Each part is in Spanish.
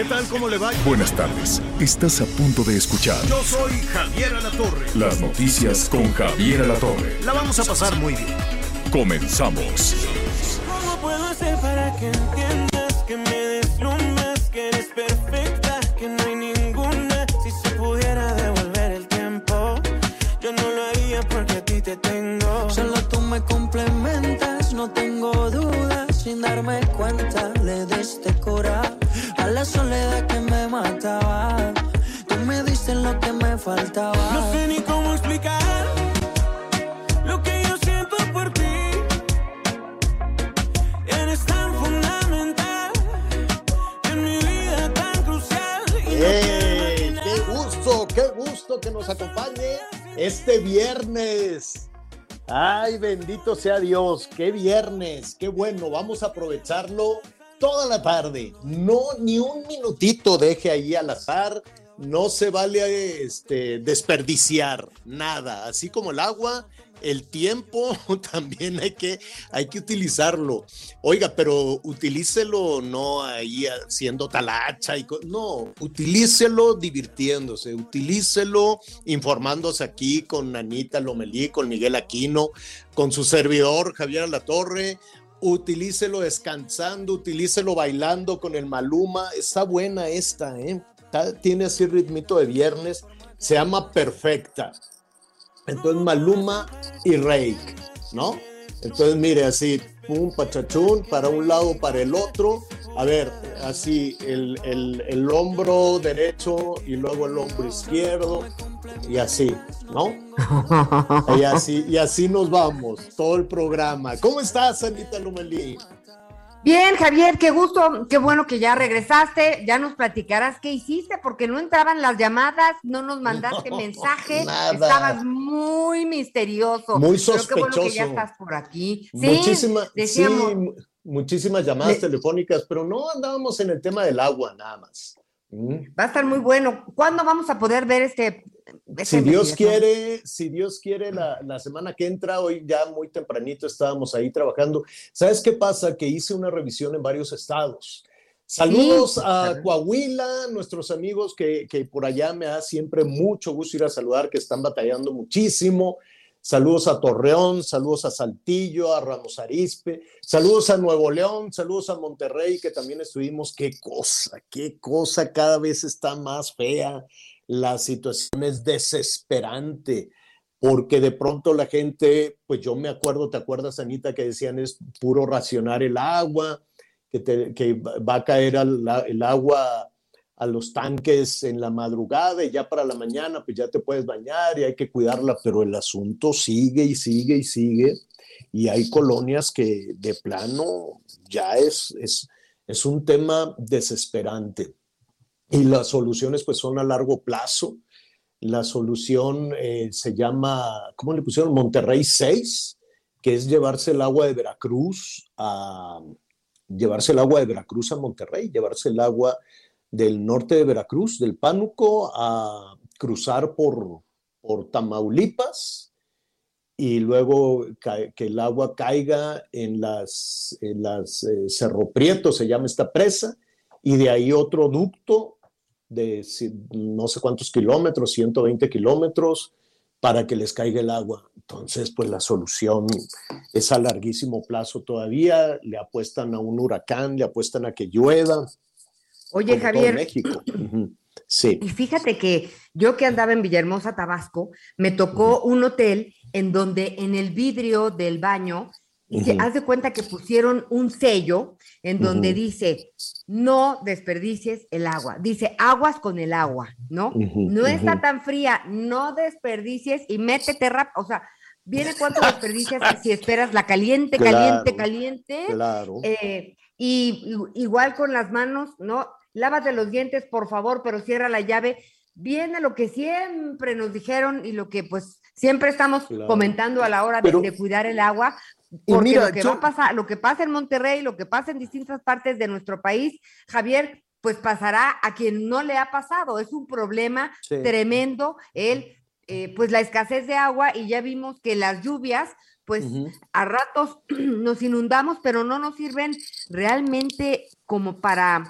¿Qué tal? ¿Cómo le va? Buenas tardes. Estás a punto de escuchar Yo soy Javier Alatorre. las noticias con Javier Alatorre. La vamos a pasar muy bien. Comenzamos. ¿Cómo puedo hacer para que entiendas que me deslumbras, que eres perfecta, que no hay ninguna? Si se pudiera devolver el tiempo, yo no lo haría porque a ti te tengo. Solo tú me complementas, no tengo dudas, sin darme cuenta le diste cora a la soledad que me mataba. Tú me diste lo que me faltaba. No sé ni cómo explicar lo que yo siento por ti. Eres tan fundamental en mi vida tan crucial. Y no quiero ¡Qué gusto! ¡Qué gusto que nos acompañe este viernes! ¡Ay, bendito sea Dios! ¡Qué viernes! ¡Qué bueno! Vamos a aprovecharlo toda la tarde. No, ni un minutito deje ahí al azar. No se vale este, desperdiciar nada. Así como el agua, el tiempo también hay que, hay que utilizarlo. Oiga, pero utilícelo no ahí haciendo talacha y no, utilícelo divirtiéndose, utilícelo informándose aquí con Anita Lomelí, con Miguel Aquino, con su servidor Javier Alatorre. Utilícelo descansando, utilícelo bailando con el Maluma. Está buena esta, ¿eh? Está- tiene así ritmito de viernes. Se llama Perfecta. Entonces Maluma y Rake, ¿no? Entonces mire así, pum, pachachún, para un lado, para el otro. A ver, así el, el- el hombro derecho y luego el hombro izquierdo y así, ¿no? Y así, y así nos vamos, todo el programa. ¿Cómo estás, Anita Lumelí? Bien, Javier, qué gusto, qué bueno que ya regresaste, ya nos platicarás qué hiciste, porque no entraban las llamadas, no nos mandaste No, mensaje, nada. estabas muy misterioso. Muy Pero qué bueno que ya sospechoso. estás por aquí. Sí, decíamos, muchísimas llamadas Le- telefónicas, pero no andábamos en el tema del agua nada más. Va a estar muy bueno. ¿Cuándo vamos a poder ver este? esta Si Dios quiere, si Dios quiere, la, la semana que entra, hoy ya muy tempranito estábamos ahí trabajando. ¿Sabes qué pasa? Que hice una revisión en varios estados. Saludos Sí. a Coahuila, nuestros amigos que, que por allá me da siempre mucho gusto ir a saludar, que están batallando muchísimo. Saludos a Torreón, saludos a Saltillo, a Ramos Arizpe, saludos a Nuevo León, saludos a Monterrey, que también estuvimos. Qué cosa, qué cosa, cada vez está más fea. La situación es desesperante, porque de pronto la gente, pues yo me acuerdo, ¿te acuerdas, Anita, que decían es puro racionar el agua, que, que va a caer el agua a los tanques en la madrugada y ya para la mañana pues ya te puedes bañar y hay que cuidarla, pero el asunto sigue y sigue y sigue y hay colonias que de plano ya es, es, es un tema desesperante y las soluciones pues son a largo plazo. La solución eh, se llama, ¿cómo le pusieron? Monterrey 6, que es llevarse el agua de Veracruz a llevarse el agua de Veracruz a Monterrey, llevarse el agua del norte de Veracruz, del Pánuco, a cruzar por, por Tamaulipas y luego que el agua caiga en las, en las eh, Cerro Prieto, se llama esta presa, y de ahí otro ducto de no sé cuántos kilómetros, 120 kilómetros, para que les caiga el agua. Entonces, pues la solución es a larguísimo plazo todavía, le apuestan a un huracán, le apuestan a que llueva. Oye, Javier, México. Sí. Y fíjate que yo que andaba en Villahermosa, Tabasco, me tocó un hotel en donde en el vidrio del baño, se- Ujú. haz de cuenta que pusieron un sello en donde dice, no desperdicies el agua. Dice, aguas con el agua, ¿no? No está tan fría, no desperdicies y métete rápido. O sea, viene cuánto desperdicias si esperas la caliente, Claro, caliente, caliente. Claro. Eh, y- igual con las manos, ¿no? Lávate los dientes, por favor, pero cierra la llave. Viene lo que siempre nos dijeron y lo que pues siempre estamos Claro. comentando a la hora de- Pero- de, cuidar el agua. Porque mira, lo que yo- va a pasar, lo que pasa en Monterrey, lo que pasa en distintas partes de nuestro país, Javier, pues pasará a quien no le ha pasado. Es un problema Sí. tremendo el, eh, pues la escasez de agua y ya vimos que las lluvias, pues a ratos nos inundamos, pero no nos sirven realmente como para...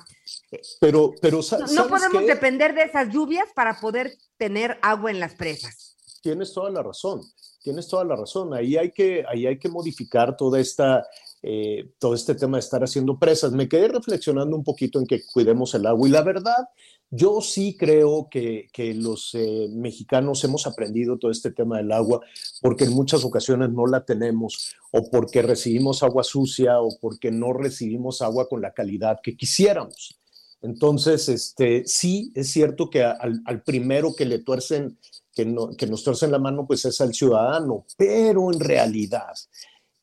Pero, pero No, no ¿sabes podemos qué? depender de esas lluvias para poder tener agua en las presas. Tienes toda la razón, tienes toda la razón. Ahí hay que, ahí hay que modificar toda esta, eh, todo este tema de estar haciendo presas. Me quedé reflexionando un poquito en que cuidemos el agua y la verdad, yo sí creo que, que los eh, mexicanos hemos aprendido todo este tema del agua porque en muchas ocasiones no la tenemos o porque recibimos agua sucia o porque no recibimos agua con la calidad que quisiéramos. Entonces, este, sí, es cierto que al, al primero que le tuercen, que, no- que nos tuercen la mano, pues es al ciudadano, pero en realidad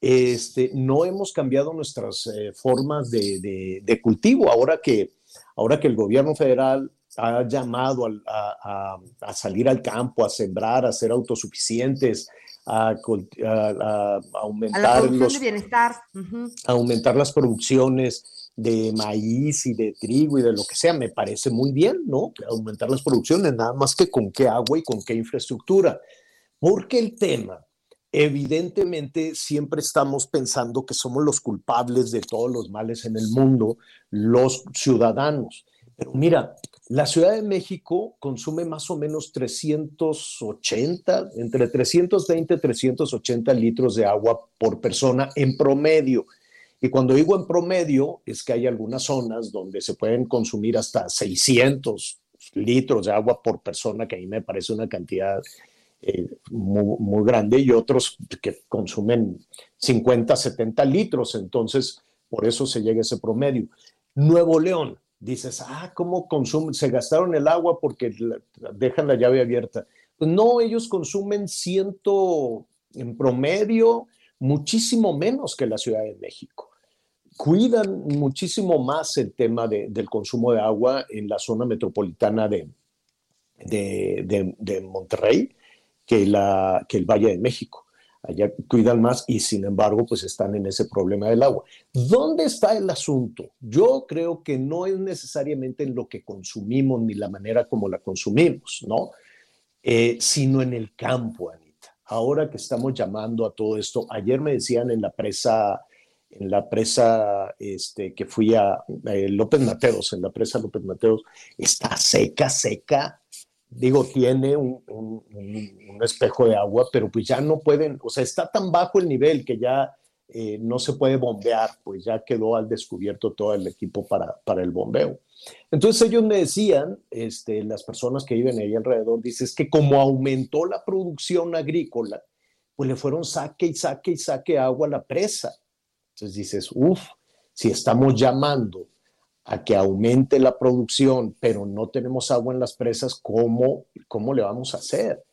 este, no hemos cambiado nuestras eh, formas de, de- de cultivo. Ahora que, ahora que el gobierno federal ha llamado a, a- a salir al campo, a sembrar, a ser autosuficientes, a, aumentar los ujú. aumentar las producciones de maíz y de trigo y de lo que sea, me parece muy bien, ¿no? Aumentar las producciones, nada más que con qué agua y con qué infraestructura. Porque el tema, evidentemente, siempre estamos pensando que somos los culpables de todos los males en el mundo, los ciudadanos. Pero mira, la Ciudad de México consume más o menos 380, entre 320 y 380 litros de agua por persona en promedio. Y cuando digo en promedio, es que hay algunas zonas donde se pueden consumir hasta 600 litros de agua por persona, que a mí me parece una cantidad eh, muy, grande, y otros que consumen 50, 70 litros. Entonces, por eso se llega a ese promedio. Nuevo León, dices, ah, ¿cómo consumen? Se gastaron el agua porque dejan la llave abierta. Pues no, ellos consumen ciento en promedio muchísimo menos que la Ciudad de México. Cuidan muchísimo más el tema de- del consumo de agua en la zona metropolitana de, de, de- Monterrey que, la, que el Valle de México. Allá cuidan más y sin embargo pues están en ese problema del agua. ¿Dónde está el asunto? Yo creo que no es necesariamente en lo que consumimos ni la manera como la consumimos, ¿no? Eh, sino en el campo, Anita. Ahora que estamos llamando a todo esto, ayer me decían en la presa, en la presa este, que fui a eh, López Mateos, en la presa López Mateos, está seca, seca. Digo, tiene un, espejo de agua, pero pues ya no pueden, o sea, está tan bajo el nivel que ya eh, no se puede bombear, pues ya quedó al descubierto todo el equipo para, para el bombeo. Entonces ellos me decían, este, las personas que viven ahí alrededor, dices que como aumentó la producción agrícola, pues le fueron saque y saque y saque agua a la presa. Entonces dices, uff, si estamos llamando a que aumente la producción, pero no tenemos agua en las presas, ¿cómo, cómo le vamos a hacer?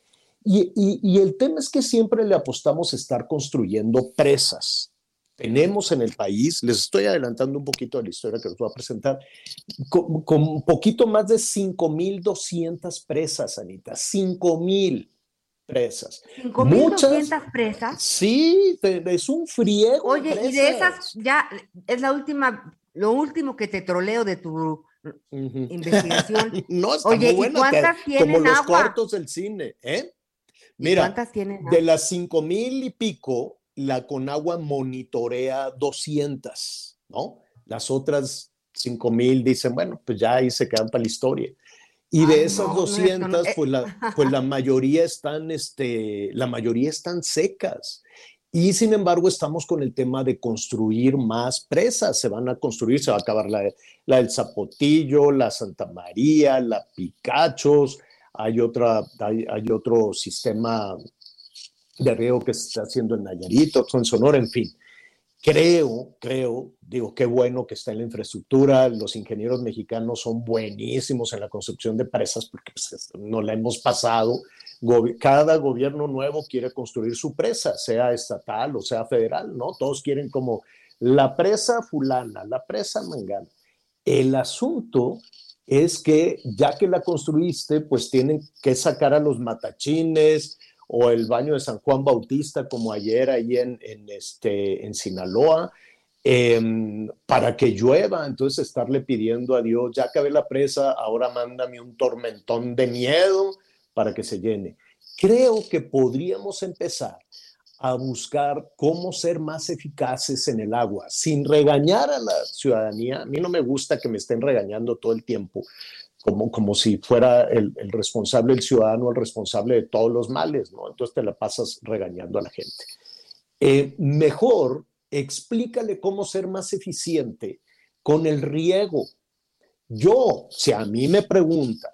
Y, y- el tema es que siempre le apostamos a estar construyendo presas. Tenemos en el país, les estoy adelantando un poquito de la historia que les voy a presentar, con, con un poquito más de 5.200 presas, Anita, 5.000 presas. 5.200 presas. Sí, te- es un friego. Oye, y de esas ya es la última, lo último que te troleo de tu investigación. No, está Oye, muy ¿y cuántas que- tienen como los agua? cortos del cine, ¿eh? ¿Y Mira, ¿Cuántas tienen? de las cinco mil y pico, la Conagua monitorea 200, ¿no? Las otras cinco mil dicen, bueno, pues ya ahí se quedan para la historia. Y de Ay, esas no, no, esto 200, no- eh. pues, la, pues la mayoría están, este, la mayoría están secas. Y sin embargo, estamos con el tema de construir más presas. Se van a construir, se va a acabar la, la del Zapotillo, la Santa María, la Picachos. Hay, otra, hay, hay otro sistema de riego que se está haciendo en Nayarit, otro en Sonora, en fin. Creo, creo, digo, qué bueno que está en la infraestructura. Los ingenieros mexicanos son buenísimos en la construcción de presas porque pues, no la hemos pasado, cada gobierno nuevo quiere construir su presa, sea estatal o sea federal, ¿no? Todos quieren como la presa fulana, la presa mangana. El asunto es que ya que la construiste, pues tienen que sacar a los matachines o el baño de San Juan Bautista, como ayer ahí en, este, en Sinaloa, em, para que llueva. Entonces, estarle pidiendo a Dios, ya acabé la presa, ahora mándame un tormentón de miedo para que se llene. Creo que podríamos empezar a buscar cómo ser más eficaces en el agua, sin regañar a la ciudadanía. A mí no me gusta que me estén regañando todo el tiempo, como, como si fuera el, responsable, el ciudadano, el responsable de todos los males, ¿no? Entonces te la pasas regañando a la gente. Eh, mejor explícale cómo ser más eficiente con el riego. Yo, si a mí me preguntan,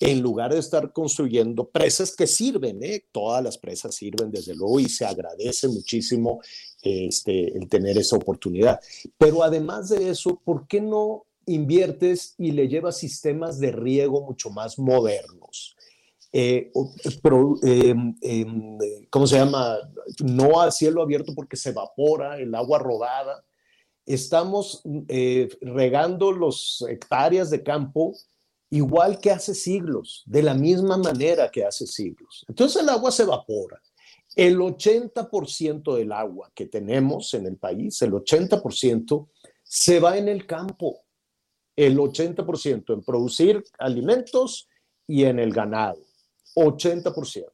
en lugar de estar construyendo presas que sirven, ¿eh? todas las presas sirven desde luego y se agradece muchísimo este, el tener esa oportunidad. Pero además de eso, ¿por qué no inviertes y le llevas sistemas de riego mucho más modernos? Eh, em, em, ¿Cómo se llama? No a cielo abierto porque se evapora el agua rodada. Estamos eh, regando los hectáreas de campo igual que hace siglos, de la misma manera que hace siglos. Entonces el agua se evapora. El 80% del agua que tenemos en el país, el 80%, se va en el campo. El 80% en producir alimentos y en el ganado. 80%.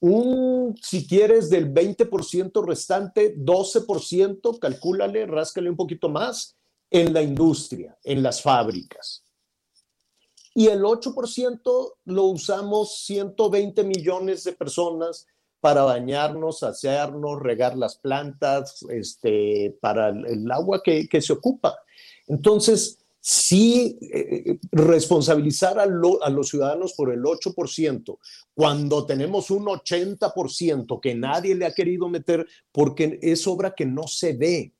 Un, si quieres, del 20% restante, 12%, calcúlale, ráscale un poquito más, en la industria, en las fábricas y el 8% lo usamos 120 millones de personas para bañarnos, asearnos, regar las plantas, este, para el agua que, se ocupa. Entonces, sí, eh, responsabilizar a, a, los ciudadanos por el 8%, cuando tenemos un 80% que nadie le ha querido meter porque es obra que no se ve.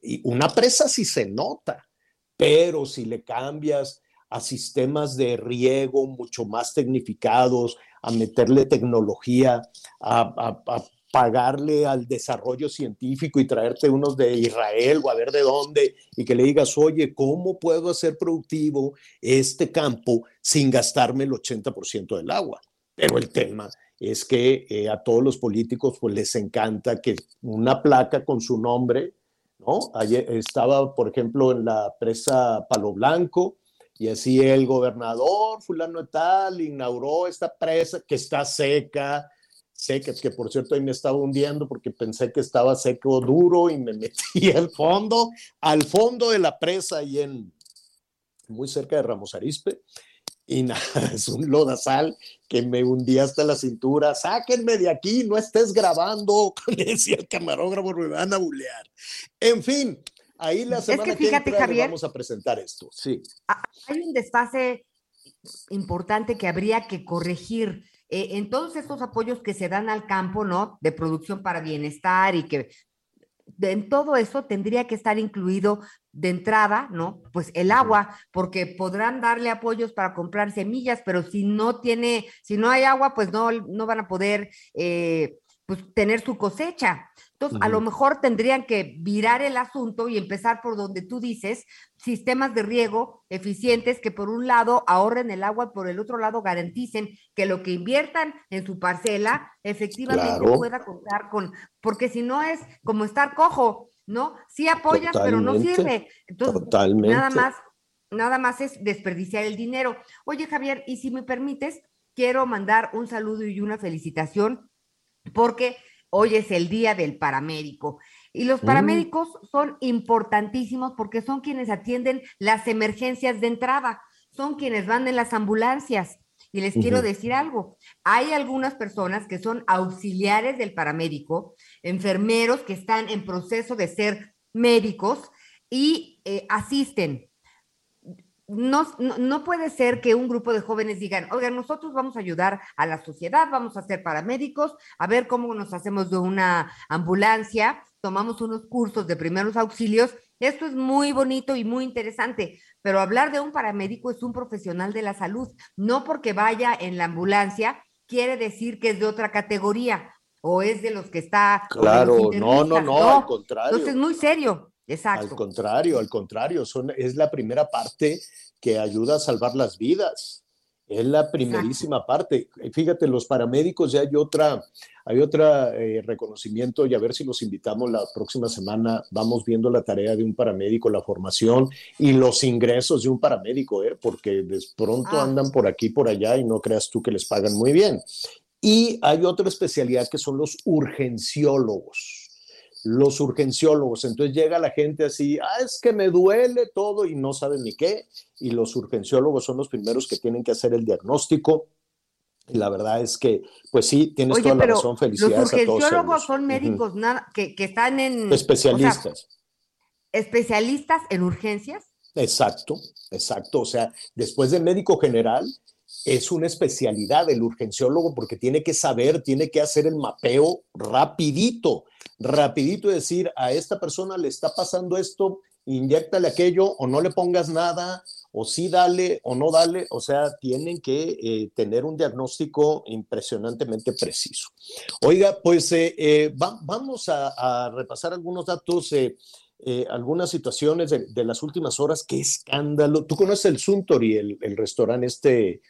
Y una presa sí se nota, pero si le cambias a sistemas de riego mucho más tecnificados, a meterle tecnología, a, pagarle al desarrollo científico y traerte unos de Israel o a ver de dónde y que le digas, oye, ¿cómo puedo hacer productivo este campo sin gastarme el 80% del agua? Pero el tema es que eh, a todos los políticos pues les encanta que una placa con su nombre, ¿no? Ayer estaba, por ejemplo, en la presa Palo Blanco, y así el gobernador fulano de tal inauguró esta presa que está seca, seca, que por cierto ahí me estaba hundiendo porque pensé que estaba seco duro y me metí al fondo, al fondo de la presa ahí en, muy cerca de Ramos Arispe. Y nada, es un lodazal que me hundía hasta la cintura. Sáquenme de aquí, no estés grabando, decía el camarógrafo, me van a bulear. En fin, Ahí la semana es que, fíjate, Javier, vamos a presentar esto. Sí. Hay un desfase importante que habría que corregir. Eh, en todos estos apoyos que se dan al campo, ¿no? De producción para bienestar y que en todo eso tendría que estar incluido de entrada, ¿no? Pues el agua, porque podrán darle apoyos para comprar semillas, pero si no tiene, si no hay agua, pues no, no van a poder eh, pues, tener su cosecha. Entonces, a lo mejor tendrían que virar el asunto y empezar por donde tú dices, sistemas de riego eficientes que por un lado ahorren el agua y por el otro lado garanticen que lo que inviertan en su parcela efectivamente pueda contar con, porque si no es como estar cojo, ¿no? Sí apoyas, pero no sirve. Entonces, totalmente. nada más, nada más es desperdiciar el dinero. Oye, Javier, y si me permites, quiero mandar un saludo y una felicitación porque Hoy es el día del paramédico. Y los mm. paramédicos son importantísimos porque son quienes atienden las emergencias de entrada, son quienes van en las ambulancias. Y les quiero decir algo, hay algunas personas que son auxiliares del paramédico, enfermeros que están en proceso de ser médicos y eh, asisten no, no, puede ser que un grupo de jóvenes digan, oigan, nosotros vamos a ayudar a la sociedad, vamos a ser paramédicos, a ver cómo nos hacemos de una ambulancia, tomamos unos cursos de primeros auxilios. Esto es muy bonito y muy interesante, pero hablar de un paramédico es un profesional de la salud, no porque vaya en la ambulancia quiere decir que es de otra categoría o es de los que está. los Claro, no, no, internistas. no, al contrario. Entonces, muy serio, Al exacto. contrario, al contrario, son, es la primera parte que ayuda a salvar las vidas. Es la primerísima parte. Fíjate, los paramédicos ya hay otra, hay otra eh, reconocimiento y a ver si los invitamos la próxima semana. Vamos viendo la tarea de un paramédico, la formación y los ingresos de un paramédico, ¿eh? porque de pronto Ah. andan por aquí, por allá y no creas tú que les pagan muy bien. Y hay otra especialidad que son los urgenciólogos los urgenciólogos. Entonces llega la gente así, ah, es que me duele todo y no saben ni qué. Y los urgenciólogos son los primeros que tienen que hacer el diagnóstico. Y la verdad es que, pues sí, tienes Oye, toda la razón. los Felicidades a todos. urgenciólogos son médicos nada, que, que están en. o sea, Especialistas. especialistas en urgencias. Exacto, exacto. O sea, después de médico general, es una especialidad el urgenciólogo porque tiene que saber, tiene que hacer el mapeo rapidito, rapidito decir, a esta persona le está pasando esto, inyectale aquello o no le pongas nada, o sí dale o no dale. O sea, tienen que eh, tener un diagnóstico impresionantemente preciso. Oiga, pues eh, eh, va- vamos a, a repasar algunos datos. algunas situaciones de, de las últimas horas, qué escándalo. Tú conoces el Suntory, el, el restaurante este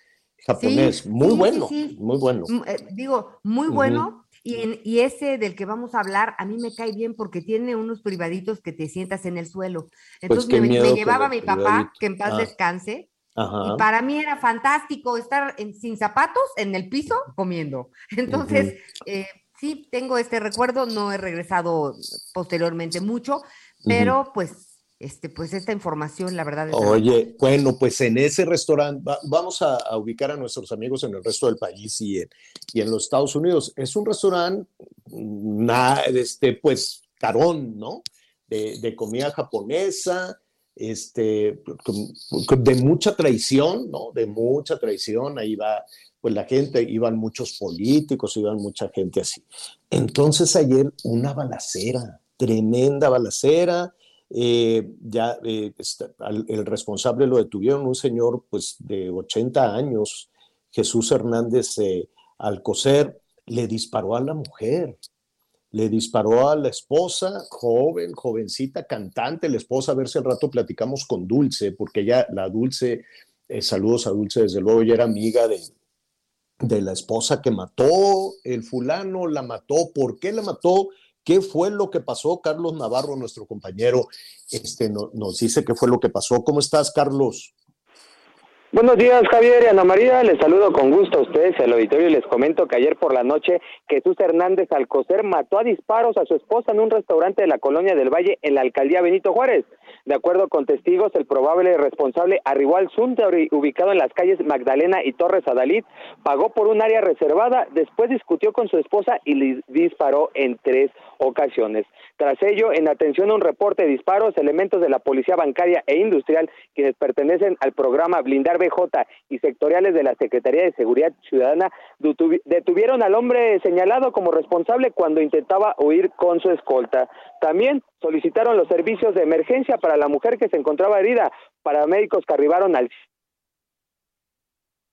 japonés, Sí, muy sí, bueno, sí. muy bueno. Mm, eh, digo, muy bueno. Y, en- y ese del que vamos a hablar, a mí me cae bien porque tiene unos privaditos que te sientas en el suelo. Entonces Pues qué me, me llevaba mi papá, privaditos. que en paz Ah. descanse, Ajá. y para mí era fantástico estar en- sin zapatos en el piso comiendo. Entonces, eh, sí, tengo este recuerdo, no he regresado posteriormente mucho, pero pues, este, pues esta información, la verdad Oye, bueno, pues en ese restaurante, va- vamos a, ubicar a nuestros amigos en el resto del país y en, y en los Estados Unidos. Es un restaurante, mm, na- este, pues, carón, ¿no? De, de comida japonesa, este, de mucha traición, ¿no? De mucha traición. Ahí va, pues la gente, iban muchos políticos, iban mucha gente así. Entonces ayer una balacera, tremenda balacera. Eh, ya eh, el responsable lo detuvieron, un señor pues de 80 años, Jesús Hernández eh, Alcocer, le disparó a la mujer, le disparó a la esposa, joven, jovencita, cantante, la esposa, a ver si al rato platicamos con Dulce, porque ya la Dulce, eh, saludos a Dulce, desde luego, ya era amiga de, de la esposa que mató, el fulano la mató, ¿por qué la mató? ¿Qué fue lo que pasó? Carlos Navarro, nuestro compañero, este, no- nos dice qué fue lo que pasó. ¿Cómo estás, Carlos? Buenos días, Javier y Ana María. Les saludo con gusto a ustedes al auditorio y les comento que ayer por la noche Jesús Hernández Alcocer mató a disparos a su esposa en un restaurante de la Colonia del Valle en la alcaldía Benito Juárez. De acuerdo con testigos, el probable responsable arribó al ubicado en las calles Magdalena y Torres Adalid, pagó por un área reservada, después discutió con su esposa y le disparó en tres ocasiones. Tras ello, en atención a un reporte de disparos, elementos de la Policía Bancaria e Industrial, quienes pertenecen al programa Blindar BJ y sectoriales de la Secretaría de Seguridad Ciudadana, detuvi- detuvieron al hombre señalado como responsable cuando intentaba huir con su escolta. También solicitaron los servicios de emergencia para la mujer que se encontraba herida. Paramédicos que arribaron al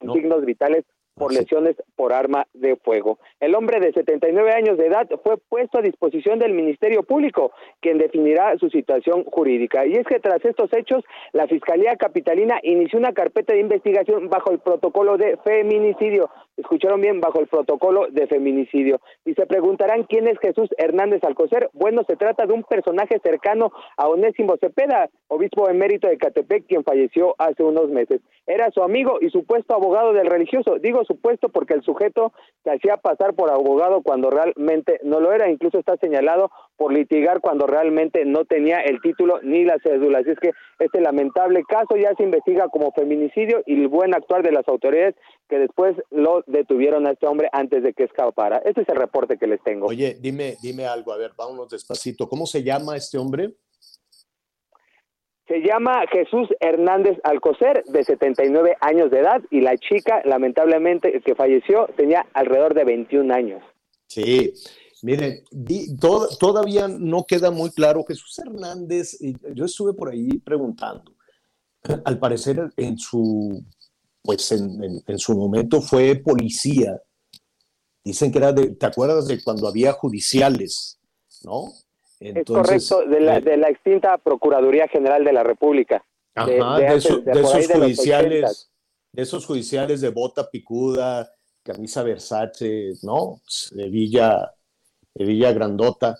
No. signos vitales por lesiones por arma de fuego. El hombre de 79 años de edad fue puesto a disposición del Ministerio Público, quien definirá su situación jurídica. Y es que tras estos hechos, la Fiscalía Capitalina inició una carpeta de investigación bajo el protocolo de feminicidio. Escucharon bien, bajo el protocolo de feminicidio. Y se preguntarán quién es Jesús Hernández Alcocer. Bueno, se trata de un personaje cercano a Onésimo Cepeda, obispo emérito de Catepec, quien falleció hace unos meses. Era su amigo y supuesto abogado del religioso. Digo supuesto porque el sujeto se hacía pasar por abogado cuando realmente no lo era. Incluso está señalado por litigar cuando realmente no tenía el título ni la cédula. Así es que este lamentable caso ya se investiga como feminicidio y el buen actuar de las autoridades que después lo detuvieron a este hombre antes de que escapara. Este es el reporte que les tengo. Oye, dime, dime algo, a ver, vámonos despacito. ¿Cómo se llama este hombre? Se llama Jesús Hernández Alcocer, de 79 años de edad, y la chica, lamentablemente, que falleció, tenía alrededor de 21 años. Sí, miren, to- todavía no queda muy claro. Jesús Hernández, yo estuve por ahí preguntando. Al parecer, en su, pues en, en- en su momento fue policía Dicen que era de, ¿te acuerdas de cuando había judiciales? ¿No? es correcto, de la, eh, de la extinta Procuraduría General de la República. Ajá, de, esos judiciales, de esos judiciales de bota picuda, camisa Versace, ¿no? De Villa, de Villa Grandota,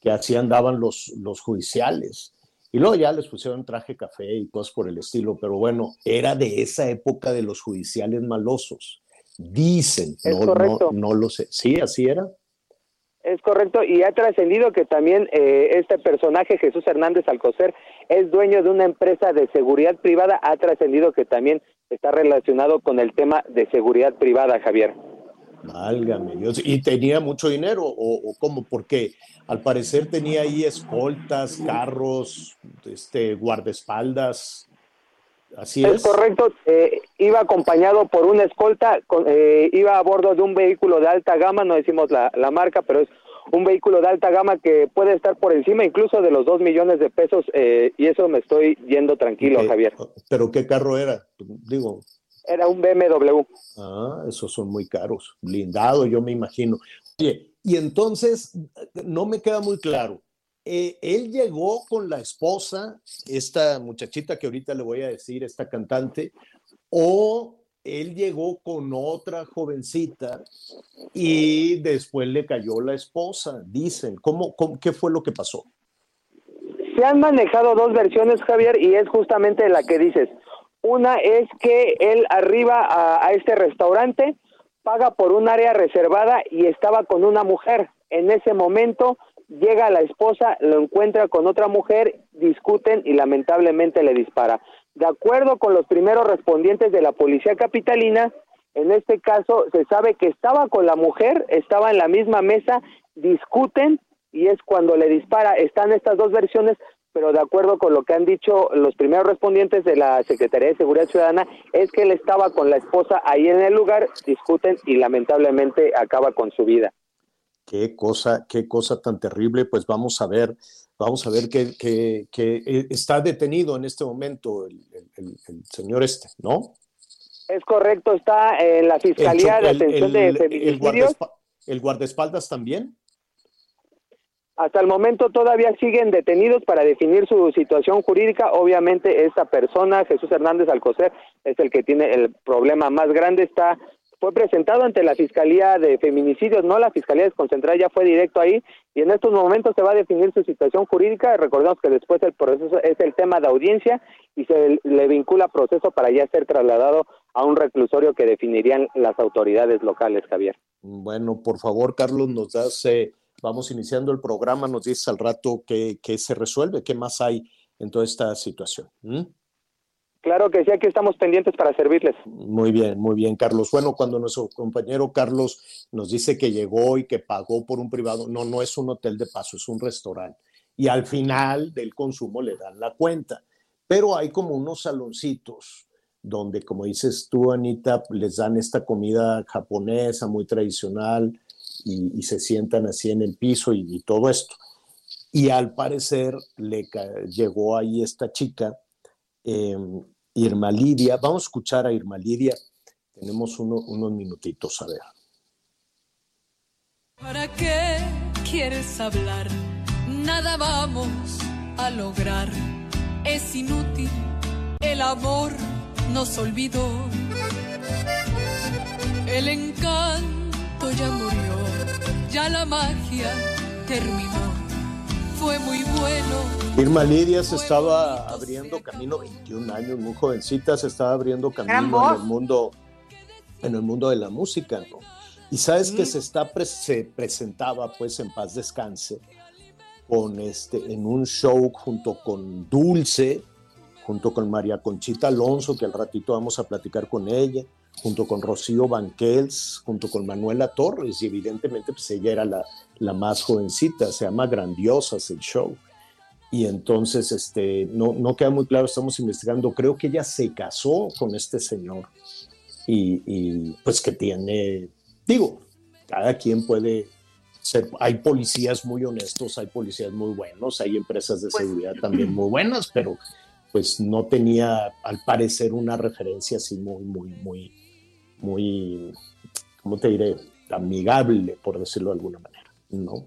que así andaban los, los judiciales. Y luego ya les pusieron traje café y cosas por el estilo, pero bueno, era de esa época de los judiciales malosos. Dicen, no, no, no, lo sé. Sí, así era. Es correcto, y ha trascendido que también eh, este personaje, Jesús Hernández Alcocer, es dueño de una empresa de seguridad privada. Ha trascendido que también está relacionado con el tema de seguridad privada, Javier. Válgame Dios. ¿Y tenía mucho dinero o, o cómo? Porque al parecer tenía ahí escoltas, carros, este, guardaespaldas. Así es. Es correcto. Eh, iba acompañado por una escolta, eh, iba a bordo de un vehículo de alta gama, no decimos la, marca, pero es un vehículo de alta gama que puede estar por encima incluso de los dos millones de pesos eh, y eso me estoy yendo tranquilo, Javier. ¿Pero qué carro era? Digo. Era un BMW. Ah, esos son muy caros. Blindado, yo me imagino. Oye, y entonces no me queda muy claro. Eh, él llegó con la esposa, esta muchachita que ahorita le voy a decir, esta cantante, o él llegó con otra jovencita y después le cayó la esposa, dicen. ¿Cómo, qué fue lo que pasó? Se han manejado dos versiones, Javier, y es justamente la que dices. Una es que él arriba a, este restaurante paga por un área reservada y estaba con una mujer. En ese momento llega la esposa, lo encuentra con otra mujer, discuten y lamentablemente le dispara. De acuerdo con los primeros respondientes de la policía capitalina, en este caso se sabe que estaba con la mujer, estaba en la misma mesa, discuten y es cuando le dispara. Están estas dos versiones, pero de acuerdo con lo que han dicho los primeros respondientes de la Secretaría de Seguridad Ciudadana, es que él estaba con la esposa ahí en el lugar, discuten y lamentablemente acaba con su vida. Qué cosa, qué cosa tan terrible, pues vamos a ver, vamos a ver que, que, eh, está detenido en este momento el, señor este, ¿no? Es correcto, está en la Fiscalía de Atención de Feminicidios. ¿El guardaespaldas también? Hasta el momento todavía siguen detenidos para definir su situación jurídica. Obviamente esta persona, Jesús Hernández Alcocer, es el que tiene el problema más grande. Está fue presentado ante la Fiscalía de Feminicidios, no la Fiscalía Desconcentrada, ya fue directo ahí y en estos momentos se va a definir su situación jurídica. Recordemos que después el proceso es el tema de audiencia y se le vincula proceso para ya ser trasladado a un reclusorio que definirían las autoridades locales, Javier. Bueno, por favor, Carlos, nos das eh, vamos iniciando el programa, nos dices al rato qué, se resuelve, qué más hay en toda esta situación. Claro que sí, aquí estamos pendientes para servirles. Muy bien, muy bien, Carlos. Bueno, cuando nuestro compañero Carlos nos dice que llegó y que pagó por un privado, no, no es un hotel de paso, es un restaurante. Y al final del consumo le dan la cuenta. Pero hay como unos saloncitos donde, como dices tú, Anita, les dan esta comida japonesa muy tradicional, y, se sientan así en el piso y, todo esto. Y al parecer le llegó ahí esta chica, em, Irma Lidia. Vamos a escuchar a Irma Lidia. Tenemos unos minutitos, a ver. ¿Para qué quieres hablar? Nada vamos a lograr. Es inútil, el amor nos olvidó. El encanto ya murió ya la magia terminó. Fue muy bueno. Irma Lidia se estaba abriendo camino, 21 años, muy jovencita, se estaba abriendo camino en el mundo, en el mundo de la música, ¿no? Y sabes que se está se presentaba pues en paz descanse con este en un show junto con Dulce, junto con María Conchita Alonso, que al ratito vamos a platicar con ella, junto con Rocío Banquels, junto con Manuela Torres, y evidentemente pues ella era la, la más jovencita, se llama Grandiosas el show. Y entonces, este, no, no queda muy claro, estamos investigando, creo que ella se casó con este señor y, y pues que tiene, digo, cada quien puede ser, hay policías muy honestos, hay policías muy buenos, hay empresas de pues seguridad también muy buenas, pero pues no tenía al parecer una referencia así muy, muy, muy, muy, ¿cómo te diré? amigable, por decirlo de alguna manera, ¿no?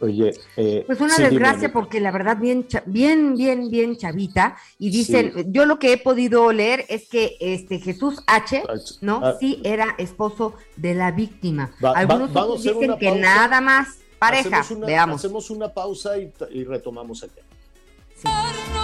Oye, eh, Pues una sí, desgracia dime, porque la verdad bien, bien, bien, bien chavita. Y dicen, yo lo que he podido leer es que este Jesús H, ¿no? ah. sí era esposo de la víctima. Va- Algunos dicen que pausa. nada más pareja. hacemos una, Veamos. hacemos una pausa y, y retomamos el tema. Darnos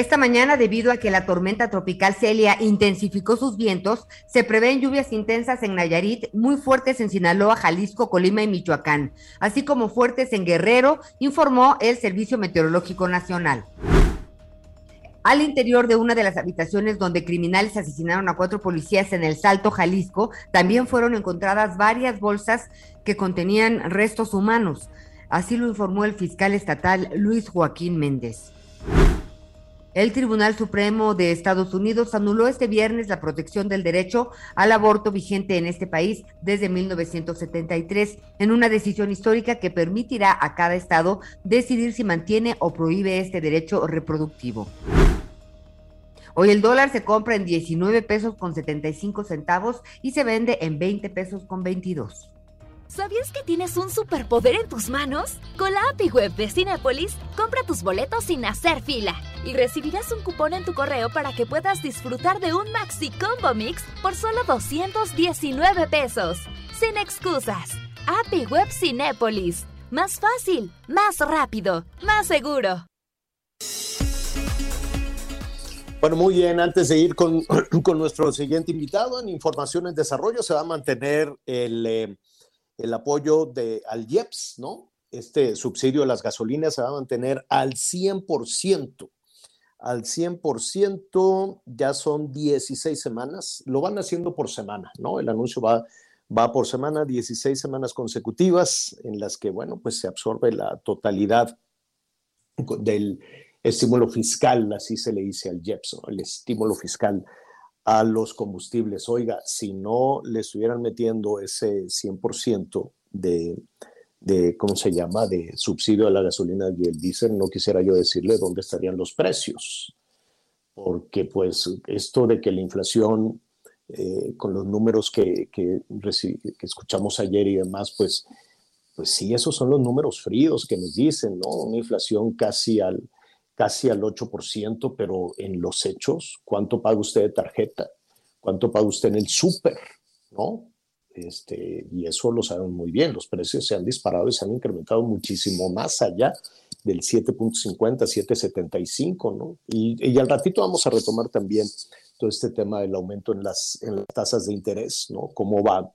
Esta mañana, debido a que la tormenta tropical Celia intensificó sus vientos, se prevén lluvias intensas en Nayarit, muy fuertes en Sinaloa, Jalisco, Colima y Michoacán, así como fuertes en Guerrero, informó el Servicio Meteorológico Nacional. Al interior de una de las habitaciones donde criminales asesinaron a cuatro policías en el Salto, Jalisco, también fueron encontradas varias bolsas que contenían restos humanos. Así lo informó el fiscal estatal Luis Joaquín Méndez. El Tribunal Supremo de Estados Unidos anuló este viernes la protección del derecho al aborto vigente en este país desde 1973 en una decisión histórica que permitirá a cada estado decidir si mantiene o prohíbe este derecho reproductivo. Hoy el dólar se compra en 19 pesos con 75 centavos y se vende en 20 pesos con 22. ¿Sabías que tienes un superpoder en tus manos? Con la API Web de Cinépolis, compra tus boletos sin hacer fila y recibirás un cupón en tu correo para que puedas disfrutar de un Maxi Combo Mix por solo 219 pesos. Sin excusas. API Web Cinépolis. Más fácil, más rápido, más seguro. Bueno, muy bien, antes de ir con, con nuestro siguiente invitado, en Información en Desarrollo se va a mantener el, eh, el apoyo de, al IEPS, ¿no? Este subsidio de las gasolinas se va a mantener al 100%. Al 100%, ya son 16 semanas, lo van haciendo por semana, ¿no? El anuncio va, va por semana, 16 semanas consecutivas en las que, bueno, pues se absorbe la totalidad del estímulo fiscal, así se le dice al IEPS, ¿no? el estímulo fiscal a los combustibles. Oiga, si no le estuvieran metiendo ese 100% de, de, ¿cómo se llama?, de subsidio a la gasolina y el diésel, no quisiera yo decirle dónde estarían los precios. Porque pues esto de que la inflación, eh, con los números que, que, que escuchamos ayer y demás, pues, pues sí, esos son los números fríos que nos dicen, ¿no? Una inflación casi al casi al 8%, pero en los hechos, ¿cuánto paga usted de tarjeta? ¿Cuánto paga usted en el súper? ¿No? Este, y eso lo saben muy bien, los precios se han disparado y se han incrementado muchísimo más allá del 7.50, 7.75, ¿no? Y, y, al ratito vamos a retomar también todo este tema del aumento en las, en las tasas de interés, ¿no? Cómo va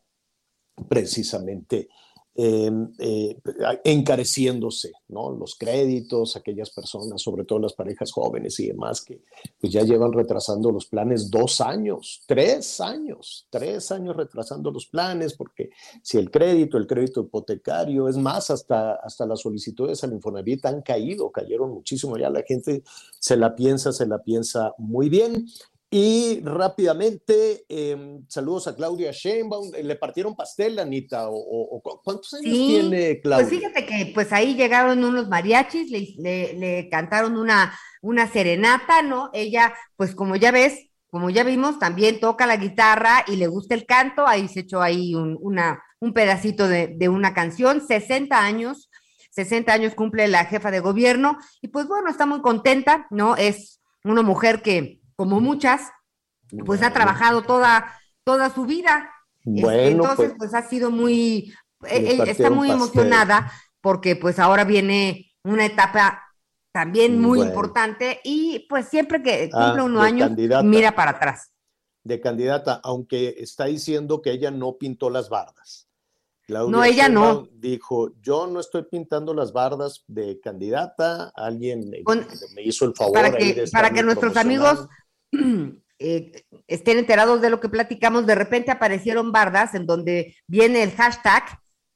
precisamente eh, encareciéndose, ¿no? Los créditos, aquellas personas, sobre todo las parejas jóvenes y demás, que pues ya llevan retrasando los planes dos años, tres años, tres años retrasando los planes, porque si el crédito, el crédito hipotecario, es más, hasta, hasta las solicitudes al Infonavit han caído, cayeron muchísimo, ya la gente se la piensa, se la piensa muy bien. Y rápidamente, eh, saludos a Claudia Sheinbaum. ¿Le partieron pastel, Anita? ¿O, o, o cuántos años sí, tiene Claudia? Pues fíjate que pues ahí llegaron unos mariachis, le, le, le, cantaron una, una serenata, ¿no? Ella, pues como ya ves, como ya vimos, también toca la guitarra y le gusta el canto. Ahí se echó ahí un, una, un pedacito de, de una canción, 60 años. 60 años cumple la jefa de gobierno y pues bueno, está muy contenta, ¿no? Es una mujer que como muchas, pues ha trabajado toda, toda su vida. Bueno, Entonces, pues, pues, ha sido muy, eh, está muy emocionada porque pues ahora viene una etapa también muy Bueno. importante y pues siempre que Ah, cumple unos de años, candidata. mira para atrás. de candidata, aunque está diciendo que ella no pintó las bardas. Claudia No, ella no. Dijo, yo no estoy pintando las bardas de candidata, alguien eh, Con- me hizo el favor para ahí que, de para que nuestros amigos eh, estén enterados de lo que platicamos, de repente aparecieron bardas en donde viene el hashtag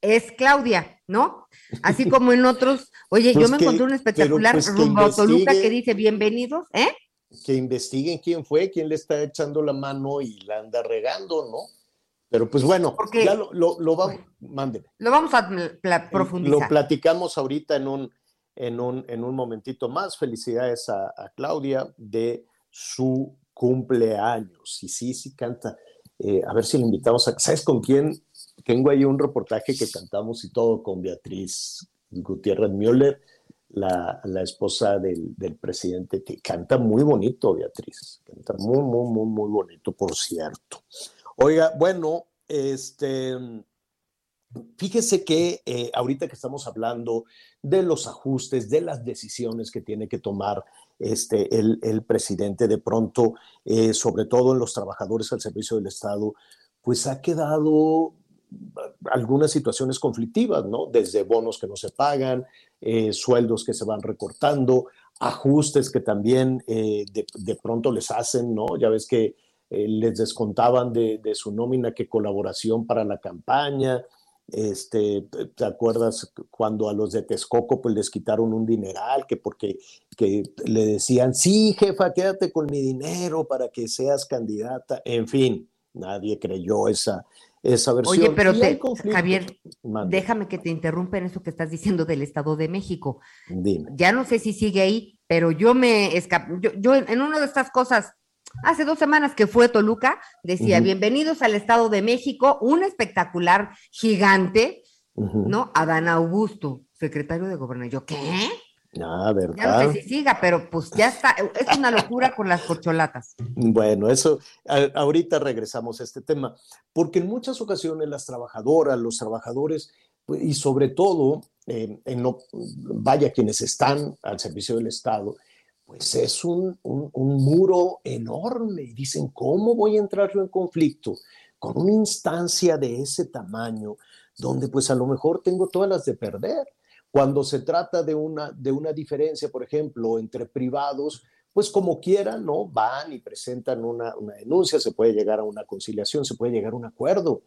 es Claudia, ¿no? Así como en otros, oye, Pues yo me que- encontré un espectacular pues rumbo a Toluca que dice bienvenidos, ¿eh? que investiguen quién fue, quién le está echando la mano y la anda regando, ¿no? Pero pues bueno, Porque- ya lo, lo, lo vamos. Lo vamos a Lo profundizar. platicamos ahorita en un, en un, en un momentito más. Felicidades a, a Claudia de su cumpleaños. Y sí, sí canta. Eh, a ver si le invitamos a... ¿Sabes con quién? Tengo ahí un reportaje que cantamos y todo con Beatriz Gutiérrez Müller, la, la esposa del, del presidente, que canta muy bonito, Beatriz. Canta muy, muy, muy, muy bonito, por cierto. Oiga, bueno, este... Fíjese que eh, ahorita que estamos hablando de los ajustes, de las decisiones que tiene que tomar este, el, el presidente de pronto, eh, sobre todo en los trabajadores al servicio del Estado, pues ha quedado algunas situaciones conflictivas, ¿no? Desde bonos que no se pagan, eh, sueldos que se van recortando, ajustes que también eh, de, de, pronto les hacen, ¿no? Ya ves que les descontaban de, de, su nómina que colaboración para la campaña. Este, ¿te acuerdas cuando a los de Texcoco pues les quitaron un dineral que porque que le decían, sí, jefa, quédate con mi dinero para que seas candidata? En fin, nadie creyó esa, esa versión. Oye, pero te. Javier, déjame que te interrumpa en eso que estás diciendo del Estado de México. Dime. Ya no sé si sigue ahí, pero yo me escapé, yo, yo en una de estas cosas, hace dos semanas que fue Toluca, decía, bienvenidos al Estado de México, un espectacular gigante. ¿no? Adán Augusto, secretario de Gobernación. Yo, ¿qué? Ah, Ya ¿verdad? no sé si siga, pero pues ya está, es una locura con las corcholatas. Bueno, eso, a- ahorita regresamos a este tema, porque en muchas ocasiones las trabajadoras, los trabajadores, pues, y sobre todo, eh, en lo- vaya, quienes están al servicio del Estado, pues es un, un- muro enorme. Y dicen, ¿cómo voy a entrar yo en conflicto con una instancia de ese tamaño, donde pues a lo mejor tengo todas las de perder? Cuando se trata de una, de una diferencia, por ejemplo, entre privados, pues como quieran, ¿no? Van y presentan una, una denuncia, se puede llegar a una conciliación, se puede llegar a un acuerdo,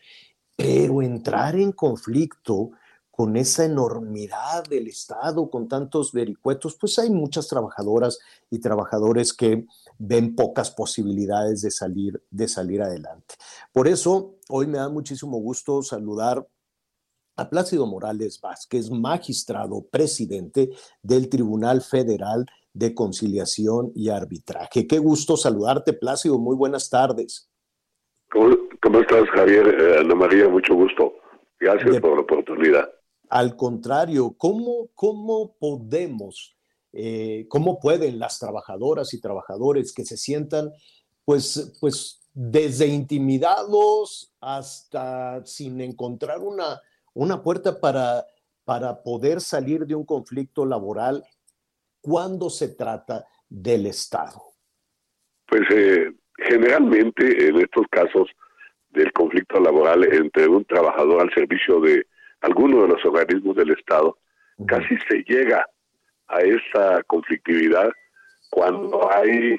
pero entrar en conflicto con esa enormidad del Estado, con tantos vericuetos, pues hay muchas trabajadoras y trabajadores que ven pocas posibilidades de salir, de salir adelante. Por eso, hoy me da muchísimo gusto saludar a Plácido Morales Vázquez, magistrado presidente del Tribunal Federal de Conciliación y Arbitraje. Qué gusto saludarte, Plácido. Muy buenas tardes. ¿Cómo, cómo estás, Javier? Eh, Ana María, mucho gusto. Gracias De- por la oportunidad. Al contrario, ¿cómo, cómo podemos, eh, cómo pueden las trabajadoras y trabajadores que se sientan, pues, pues desde intimidados hasta sin encontrar una, una puerta para, para poder salir de un conflicto laboral cuando se trata del Estado? Pues eh, generalmente en estos casos del conflicto laboral entre un trabajador al servicio de alguno de los organismos del Estado, casi se llega a esa conflictividad cuando hay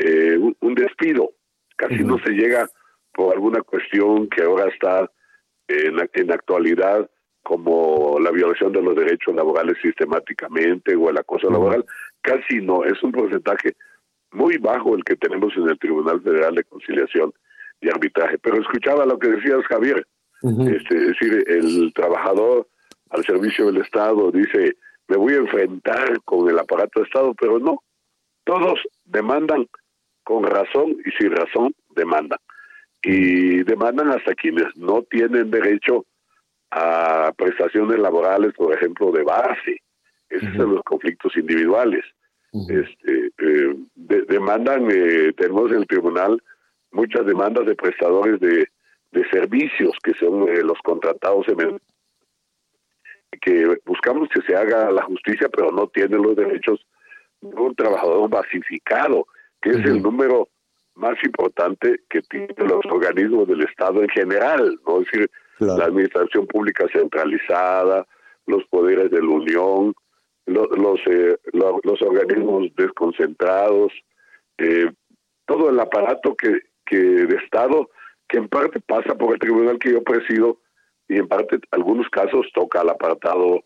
eh, un, un despido. Casi no se llega por alguna cuestión que ahora está en la, en la actualidad como la violación de los derechos laborales sistemáticamente o el acoso laboral. Casi no, es un porcentaje muy bajo el que tenemos en el Tribunal Federal de Conciliación y Arbitraje. Pero escuchaba lo que decías, Javier. Este, es decir, el trabajador al servicio del Estado dice, me voy a enfrentar con el aparato de Estado, pero no. Todos demandan con razón y sin razón demandan. Y demandan hasta quienes no tienen derecho a prestaciones laborales, por ejemplo, de base. Esos son los conflictos individuales. este, eh, de- demandan, eh, tenemos en el tribunal muchas demandas de prestadores de, de servicios que son eh, los contratados en que buscamos que se haga la justicia, pero no tiene los derechos de un trabajador basificado, que es el número más importante que tienen los organismos del Estado en general, ¿no? Es decir, la administración pública centralizada, los poderes de la Unión, lo- los, eh, lo- los organismos desconcentrados, eh, todo el aparato que, que de Estado que en parte pasa por el tribunal que yo presido y en parte, algunos casos, toca al apartado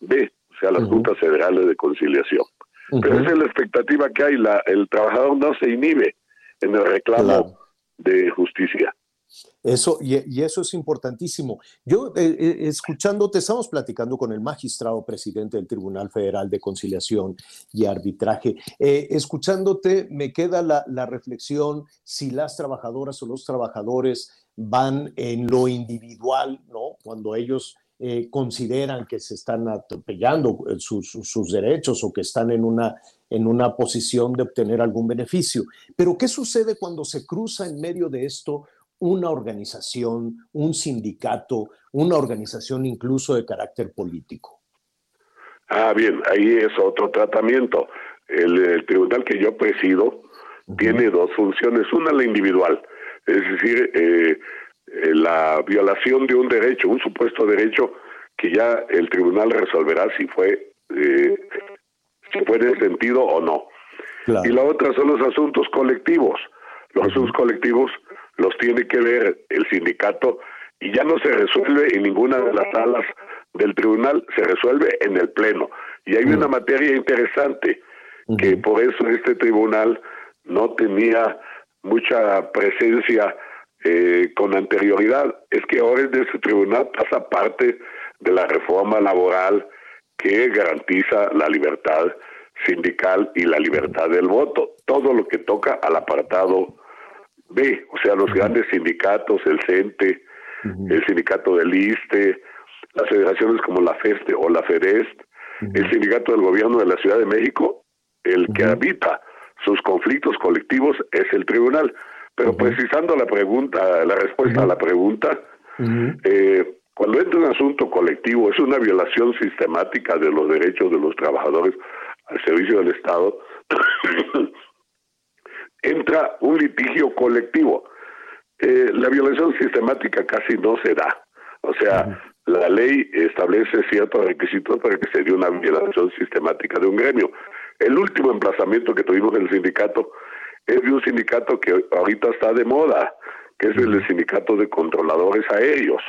B, o sea, las juntas federales de conciliación. Pero esa es la expectativa que hay, la, el trabajador no se inhibe en el reclamo Claro. de justicia. Eso, y, y eso es importantísimo. Yo, eh, eh, escuchándote, estamos platicando con el magistrado presidente del Tribunal Federal de Conciliación y Arbitraje. Eh, escuchándote, me queda la, la reflexión si las trabajadoras o los trabajadores van en lo individual, ¿no? Cuando ellos eh, consideran que se están atropellando eh, sus- sus derechos o que están en una, en una posición de obtener algún beneficio. Pero, ¿qué sucede cuando se cruza en medio de esto una organización, un sindicato, una organización incluso de carácter político? Ah, bien, ahí es otro tratamiento. El, el tribunal que yo presido tiene dos funciones. Una, la individual, es decir, eh, eh, la violación de un derecho, un supuesto derecho que ya el tribunal resolverá si fue, eh, si fue en sentido o no. Y la otra son los asuntos colectivos. Los asuntos colectivos los tiene que ver el sindicato y ya no se resuelve en ninguna de las salas del tribunal, se resuelve en el pleno. Y hay una materia interesante que por eso este tribunal no tenía mucha presencia eh, con anterioridad. Es que ahora en este tribunal pasa parte de la reforma laboral que garantiza la libertad sindical y la libertad del voto. Todo lo que toca al apartado B, o sea, los grandes sindicatos, el CENTE, el sindicato del ISTE, las federaciones como la FESTE o la FEDEST, el sindicato del gobierno de la Ciudad de México, el que habita sus conflictos colectivos es el tribunal. Pero precisando la pregunta, la respuesta a la pregunta, eh, cuando entra un asunto colectivo es una violación sistemática de los derechos de los trabajadores al servicio del Estado, entra un litigio colectivo. Eh, la violación sistemática casi no se da. O sea, la ley establece ciertos requisitos para que se dé una violación sistemática de un gremio. El último emplazamiento que tuvimos en el sindicato es de un sindicato que ahorita está de moda, que es el sindicato de controladores aéreos.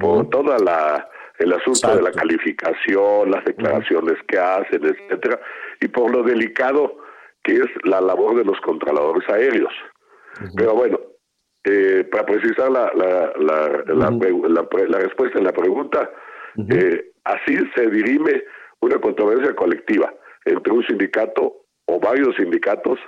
Por toda la el asunto de la calificación, las declaraciones que hacen, etcétera, y por lo delicado que es la labor de los controladores aéreos. Pero bueno, eh, para precisar la, la, la, respuesta en la pregunta, eh, así se dirime una controversia colectiva entre un sindicato o varios sindicatos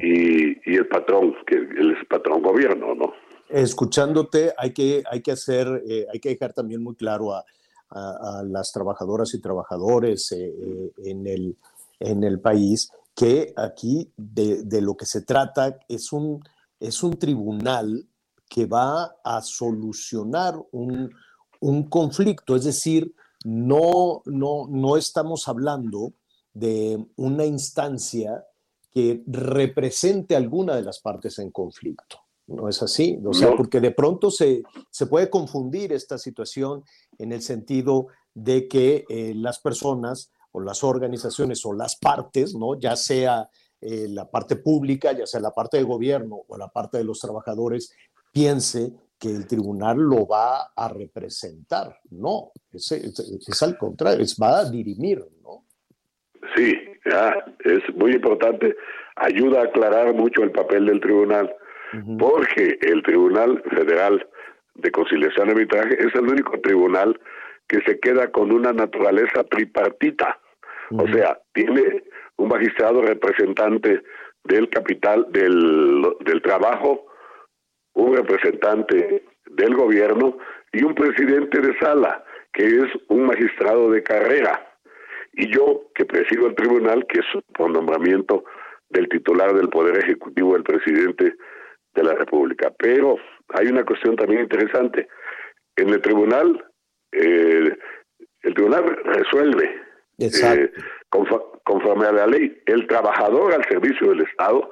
y, y el patrón, que es patrón gobierno, ¿no? Escuchándote, hay que, hay que hacer, eh, hay que dejar también muy claro a, a- a las trabajadoras y trabajadores eh, eh, en, el, en el país que aquí de, de lo que se trata es un, es un tribunal que va a solucionar un, un conflicto, es decir, no, no, no estamos hablando de una instancia que represente alguna de las partes en conflicto. No es así, o sea, porque de pronto se, se puede confundir esta situación en el sentido de que eh, las personas o las organizaciones o las partes, ¿no? ya sea eh, la parte pública, ya sea la parte de gobierno o la parte de los trabajadores, piense que el tribunal lo va a representar. No, es, es- es al contrario, es, va a dirimir, ¿no? Sí, ya, es muy importante. Ayuda a aclarar mucho el papel del tribunal, porque el Tribunal Federal de Conciliación y Arbitraje es el único tribunal que se queda con una naturaleza tripartita. O sea, tiene un magistrado representante del capital, del, del trabajo, un representante del gobierno y un presidente de sala, que es un magistrado de carrera. Y yo, que presido el tribunal, que es por nombramiento del titular del Poder Ejecutivo, del presidente de la República. Pero hay una cuestión también interesante. En el tribunal, eh, el tribunal resuelve eh, conforme a la ley. El trabajador al servicio del Estado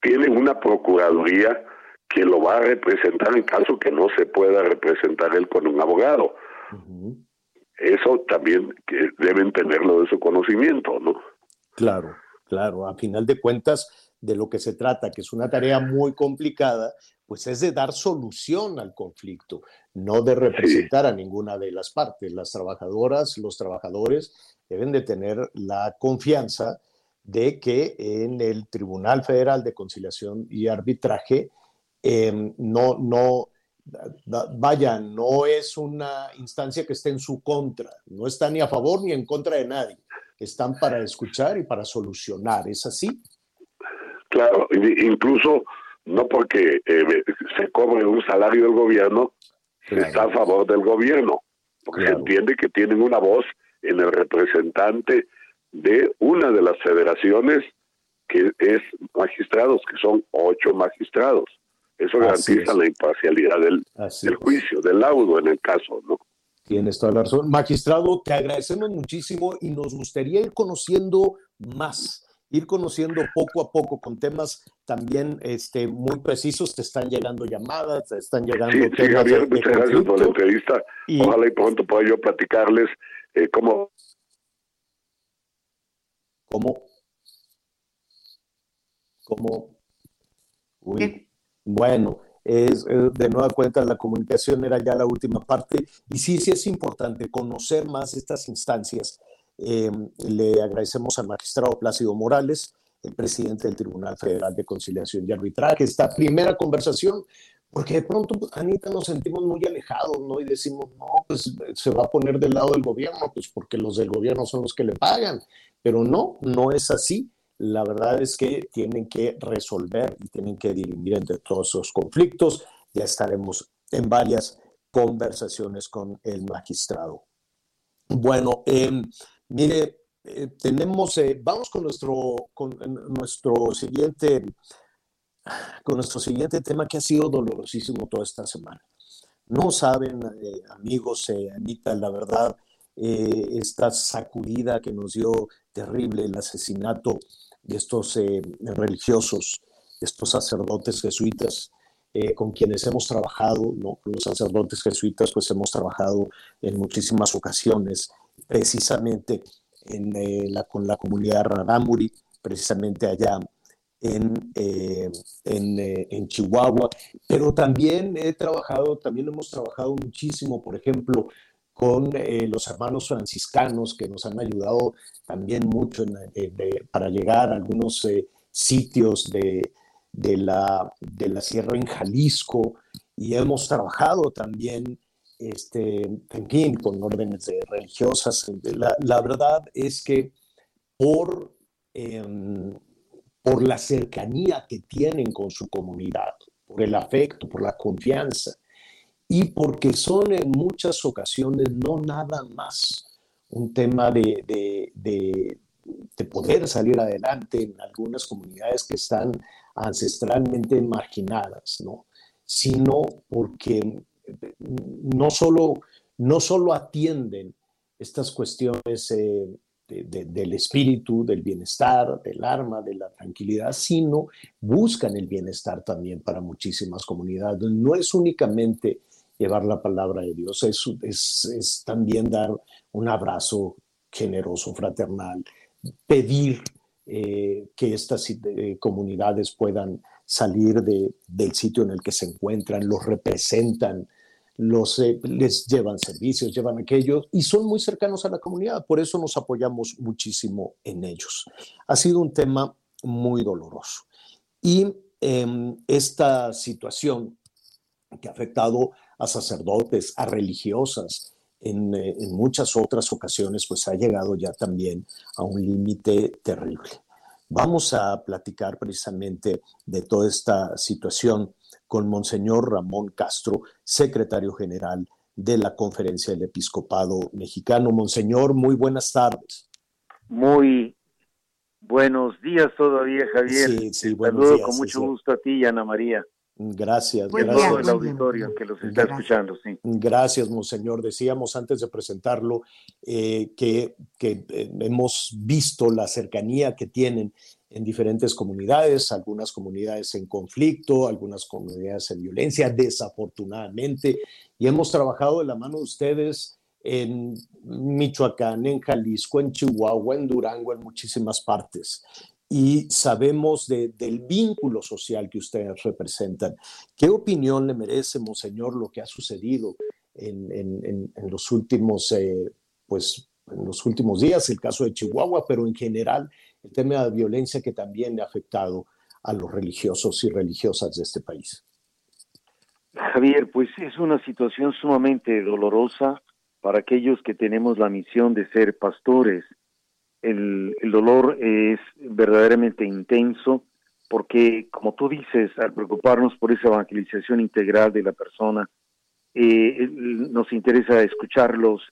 tiene una procuraduría que lo va a representar en caso que no se pueda representar él con un abogado. Eso también que deben tenerlo de su conocimiento, ¿no? Claro, claro. A final de cuentas, de lo que se trata, que es una tarea muy complicada, pues es de dar solución al conflicto, no de representar a ninguna de las partes. Las trabajadoras, los trabajadores deben de tener la confianza de que en el Tribunal Federal de Conciliación y Arbitraje em, no, no, vaya, no es una instancia que esté en su contra, no está ni a favor ni en contra de nadie, están para escuchar y para solucionar, ¿es así? Claro, incluso no porque eh, se cobre un salario del gobierno, está a favor del gobierno, porque se entiende que tienen una voz en el representante de una de las federaciones que es magistrados, que son ocho magistrados. Eso garantiza la imparcialidad del, del juicio, del laudo en el caso, ¿no? Tienes toda la razón. Magistrado, te agradecemos muchísimo y nos gustaría ir conociendo más ir conociendo poco a poco con temas también este, muy precisos. Te están llegando llamadas, te están llegando sí, temas. Sí, Javier, muchas gracias por la entrevista. Ojalá y pronto pueda yo platicarles eh, cómo. ¿Cómo? ¿Cómo? Uy. Bueno, es, de nueva cuenta la comunicación era ya la última parte y sí, sí es importante conocer más estas instancias eh, le agradecemos al magistrado Plácido Morales, el presidente del Tribunal Federal de Conciliación y Arbitraje, esta primera conversación, porque de pronto, Anita, nos sentimos muy alejados, ¿no? Y decimos, no, pues se va a poner del lado del gobierno, pues porque los del gobierno son los que le pagan. Pero no, no es así. La verdad es que tienen que resolver y tienen que dirimir entre todos esos conflictos. Ya estaremos en varias conversaciones con el magistrado. Bueno, eh, Mire, eh, tenemos, eh, vamos con nuestro, con nuestro siguiente, con nuestro siguiente tema que ha sido dolorosísimo toda esta semana. No saben, eh, amigos, Anita, la verdad, esta sacudida que nos dio terrible el asesinato de estos religiosos, estos sacerdotes jesuitas, con quienes hemos trabajado, los sacerdotes jesuitas, pues hemos trabajado en muchísimas ocasiones precisamente en, eh, la, con la comunidad Rarámuri, precisamente allá en, eh, en, eh, en, Chihuahua, pero también he trabajado, también hemos trabajado muchísimo, por ejemplo, con los hermanos franciscanos que nos han ayudado también mucho para llegar a algunos sitios de, de, la, de la sierra en Jalisco. Y hemos trabajado también este, fin, con órdenes religiosas. La, verdad es que por, em, por la cercanía que tienen con su comunidad, por el afecto, por la confianza, y porque son en muchas ocasiones no nada más un tema de, de, de, de poder salir adelante en algunas comunidades que están ancestralmente marginadas, ¿no? sino porque no solo, no solo atienden estas cuestiones eh, del espíritu, del bienestar, del alma, de la tranquilidad, sino buscan el bienestar también para muchísimas comunidades. No es únicamente llevar la palabra de Dios, es, también dar un abrazo generoso, fraternal, pedir eh, que estas eh, comunidades puedan salir del sitio en el que se encuentran, los representan, los, eh, les llevan servicios, llevan aquello y son muy cercanos a la comunidad, por eso nos apoyamos muchísimo en ellos. Ha sido un tema muy doloroso. Y em, esta situación que ha afectado a sacerdotes, a religiosas, en, eh, en, muchas otras ocasiones, pues ha llegado ya también a un límite terrible. Vamos a platicar precisamente de toda esta situación con Monseñor Ramón Castro, secretario general de la Conferencia del Episcopado Mexicano. Monseñor, muy buenas tardes. Muy buenos días todavía, Javier. Sí, sí, buenos Saludo con mucho gusto a ti y a Ana María. Gracias, Buen gracias. día, todo el auditorio que los está Gracias. escuchando, sí. Gracias, Monseñor. Decíamos antes de presentarlo eh, que, que, eh, hemos visto la cercanía que tienen en diferentes comunidades, algunas comunidades en conflicto, algunas comunidades en violencia, desafortunadamente, y hemos trabajado de la mano de ustedes en Michoacán, en Jalisco, en Chihuahua, en Durango, en muchísimas partes. Y sabemos de- del vínculo social que ustedes representan. ¿Qué opinión le merece, Monseñor, lo que ha sucedido en, en- en- los últimos, eh, pues, en los últimos días, el caso de Chihuahua, pero en general el tema de violencia que también ha afectado a los religiosos y religiosas de este país? Javier, pues es una situación sumamente dolorosa para aquellos que tenemos la misión de ser pastores. El, el dolor es verdaderamente intenso porque, como tú dices, al preocuparnos por esa evangelización integral de la persona, eh, nos interesa escucharlos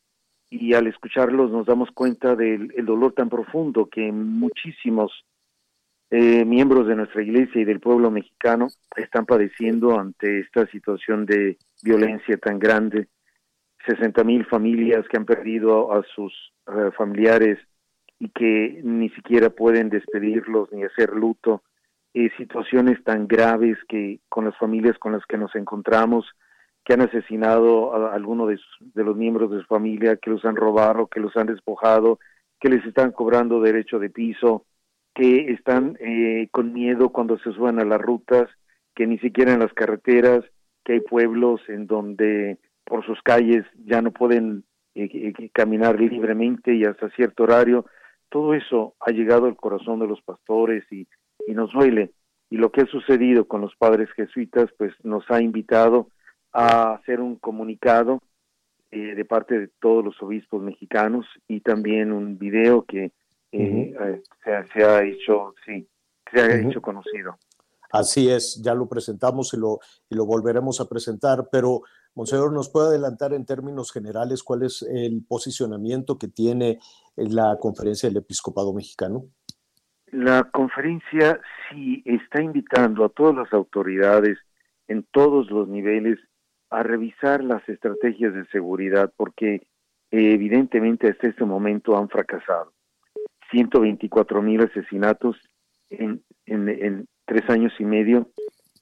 y al escucharlos nos damos cuenta del el dolor tan profundo que muchísimos eh, miembros de nuestra iglesia y del pueblo mexicano están padeciendo ante esta situación de violencia tan grande. 60 mil familias que han perdido a sus eh, familiares y que ni siquiera pueden despedirlos ni hacer luto. Eh, situaciones tan graves que con las familias con las que nos encontramos, que han asesinado a alguno de, los miembros de su familia, que los han robado, que los han despojado, que les están cobrando derecho de piso, que están eh, con miedo cuando se suban a las rutas, que ni siquiera en las carreteras, que hay pueblos en donde por sus calles ya no pueden eh, eh, caminar libremente y hasta cierto horario. Todo eso ha llegado al corazón de los pastores y, y nos duele. Y lo que ha sucedido con los padres jesuitas, pues nos ha invitado a hacer un comunicado eh, de parte de todos los obispos mexicanos y también un video que eh, eh, se, ha- se ha hecho, sí, se ha hecho conocido. Así es, ya lo presentamos y lo, y lo volveremos a presentar, pero Monseñor, ¿nos puede adelantar en términos generales cuál es el posicionamiento que tiene la conferencia del episcopado mexicano? La conferencia sí está invitando a todas las autoridades en todos los niveles a revisar las estrategias de seguridad porque eh, evidentemente hasta este momento han fracasado. 124 mil asesinatos en, en, tres años y medio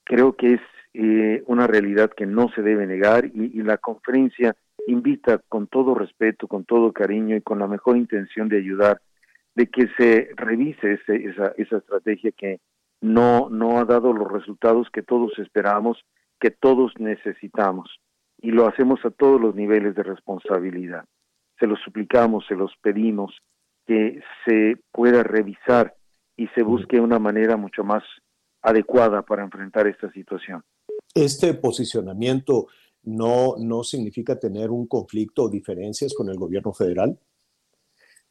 creo que es eh, una realidad que no se debe negar y, y la conferencia invita con todo respeto, con todo cariño y con la mejor intención de ayudar de que se revise ese- esa, esa estrategia que no, no ha dado los resultados que todos esperamos, que todos necesitamos. Y lo hacemos a todos los niveles de responsabilidad. Se los suplicamos, se los pedimos, que se pueda revisar y se busque una manera mucho más adecuada para enfrentar esta situación. Este posicionamiento no, no significa tener un conflicto o diferencias con el gobierno federal.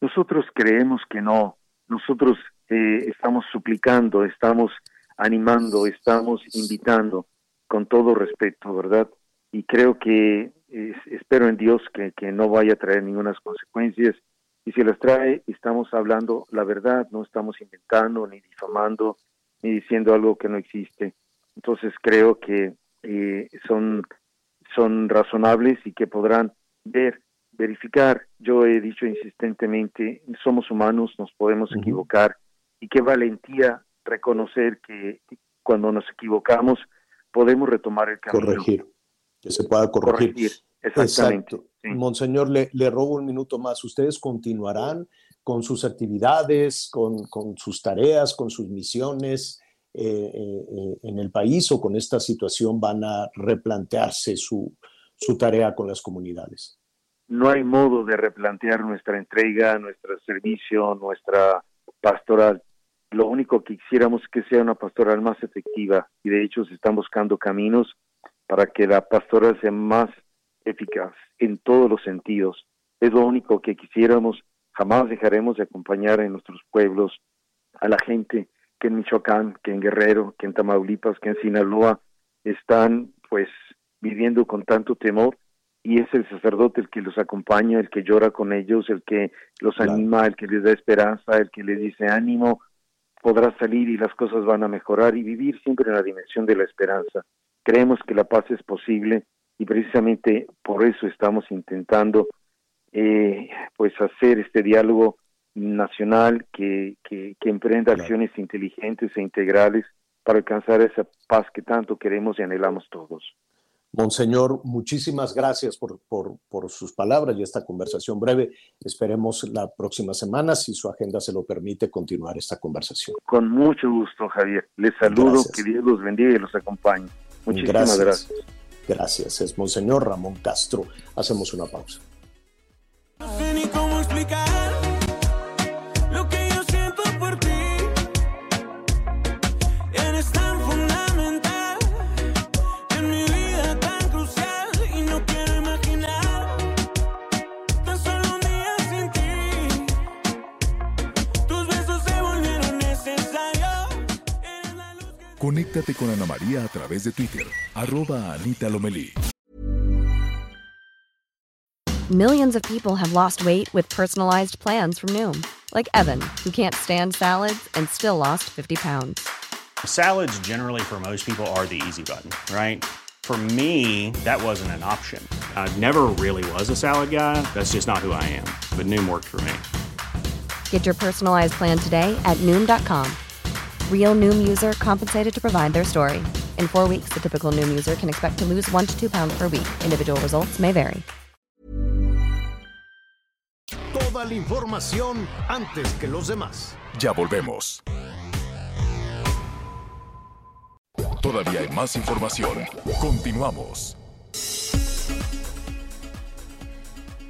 Nosotros creemos que no. Nosotros eh, estamos suplicando, estamos animando, estamos invitando con todo respeto, ¿verdad? Y creo que eh, espero en Dios que, que no vaya a traer ninguna consecuencias. Y si las trae, estamos hablando la verdad, no estamos inventando, ni difamando, ni diciendo algo que no existe. Entonces creo que eh, son, son razonables y que podrán ver verificar. Yo he dicho insistentemente, somos humanos, nos podemos equivocar y qué valentía reconocer que cuando nos equivocamos podemos retomar el camino. Corregir, que se pueda corregir. Corregir, exactamente. Exacto. Monseñor, le, le robo un minuto más. ¿Ustedes continuarán con sus actividades, con, con sus tareas, con sus misiones eh, eh, eh, en el país o con esta situación van a replantearse su, su tarea con las comunidades? No hay modo de replantear nuestra entrega, nuestro servicio, nuestra pastoral. Lo único que quisiéramos es que sea una pastoral más efectiva y de hecho se están buscando caminos para que la pastoral sea más eficaz en todos los sentidos. Es lo único que quisiéramos. Jamás dejaremos de acompañar en nuestros pueblos a la gente que en Michoacán, que en Guerrero, que en Tamaulipas, que en Sinaloa están pues viviendo con tanto temor y es el sacerdote el que los acompaña, el que llora con ellos, el que los anima, el que les da esperanza, el que les dice ánimo, podrás salir y las cosas van a mejorar y vivir siempre en la dimensión de la esperanza. creemos que la paz es posible y precisamente por eso estamos intentando eh, pues hacer este diálogo nacional que, que, que emprenda acciones inteligentes e integrales para alcanzar esa paz que tanto queremos y anhelamos todos. Monseñor, muchísimas gracias por, por, por, sus palabras y esta conversación breve. Esperemos la próxima semana, si su agenda se lo permite, continuar esta conversación. Con mucho gusto, Javier. Les saludo, gracias. que Dios los bendiga y los acompañe. Muchísimas gracias. Gracias. gracias. Es Monseñor Ramón Castro. Hacemos una pausa. Conéctate con Ana María a través de Twitter, arroba Anita Lomelí. Millions of people have lost weight with personalized plans from Noom, like Evan, who can't stand salads and still lost 50 pounds. Salads, generally, for most people, are the easy button, right? For me, that wasn't an option. I never really was a salad guy. That's just not who I am. But Noom worked for me. Get your personalized plan today at Noom.com. Real Noom user compensated to provide their story. In four weeks, the typical Noom user can expect to lose one to two pounds per week. Individual results may vary. Toda la información antes que los demás. Ya volvemos. Todavía hay más información. Continuamos.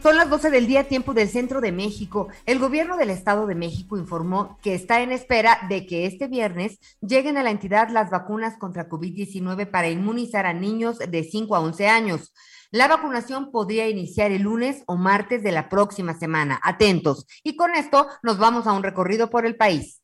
Son las 12 del día, tiempo del centro de México. El gobierno del Estado de México informó que está en espera de que este viernes lleguen a la entidad las vacunas contra COVID-19 para inmunizar a niños de 5 a 11 años. La vacunación podría iniciar el lunes o martes de la próxima semana. Atentos. Y con esto nos vamos a un recorrido por el país.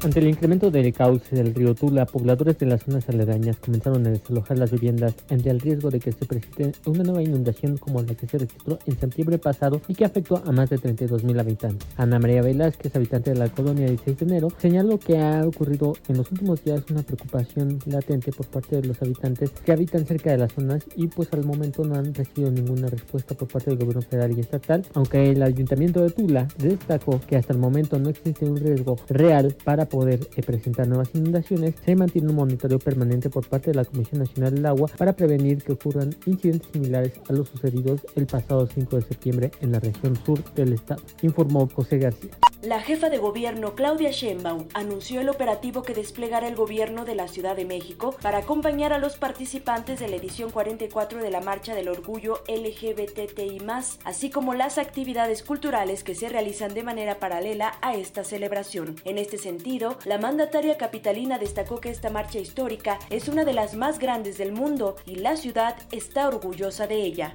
Ante el incremento del cauce del río Tula, pobladores de las zonas aledañas comenzaron a desalojar las viviendas ante el riesgo de que se presente una nueva inundación como la que se registró en septiembre pasado y que afectó a más de 32 mil habitantes. Ana María Velázquez, habitante de la colonia 16 de enero, señaló que ha ocurrido en los últimos días una preocupación latente por parte de los habitantes que habitan cerca de las zonas y pues al momento no han recibido ninguna respuesta por parte del gobierno federal y estatal, aunque el ayuntamiento de Tula destacó que hasta el momento no existe un riesgo real para poder eh, presentar nuevas inundaciones, se mantiene un monitoreo permanente por parte de la Comisión Nacional del Agua para prevenir que ocurran incidentes similares a los sucedidos el pasado 5 de septiembre en la región sur del estado, informó José García. La jefa de gobierno Claudia Sheinbaum anunció el operativo que desplegará el gobierno de la Ciudad de México para acompañar a los participantes de la edición 44 de la Marcha del Orgullo LGBTI+, así como las actividades culturales que se realizan de manera paralela a esta celebración. En este sentido, la mandataria capitalina destacó que esta marcha histórica es una de las más grandes del mundo y la ciudad está orgullosa de ella.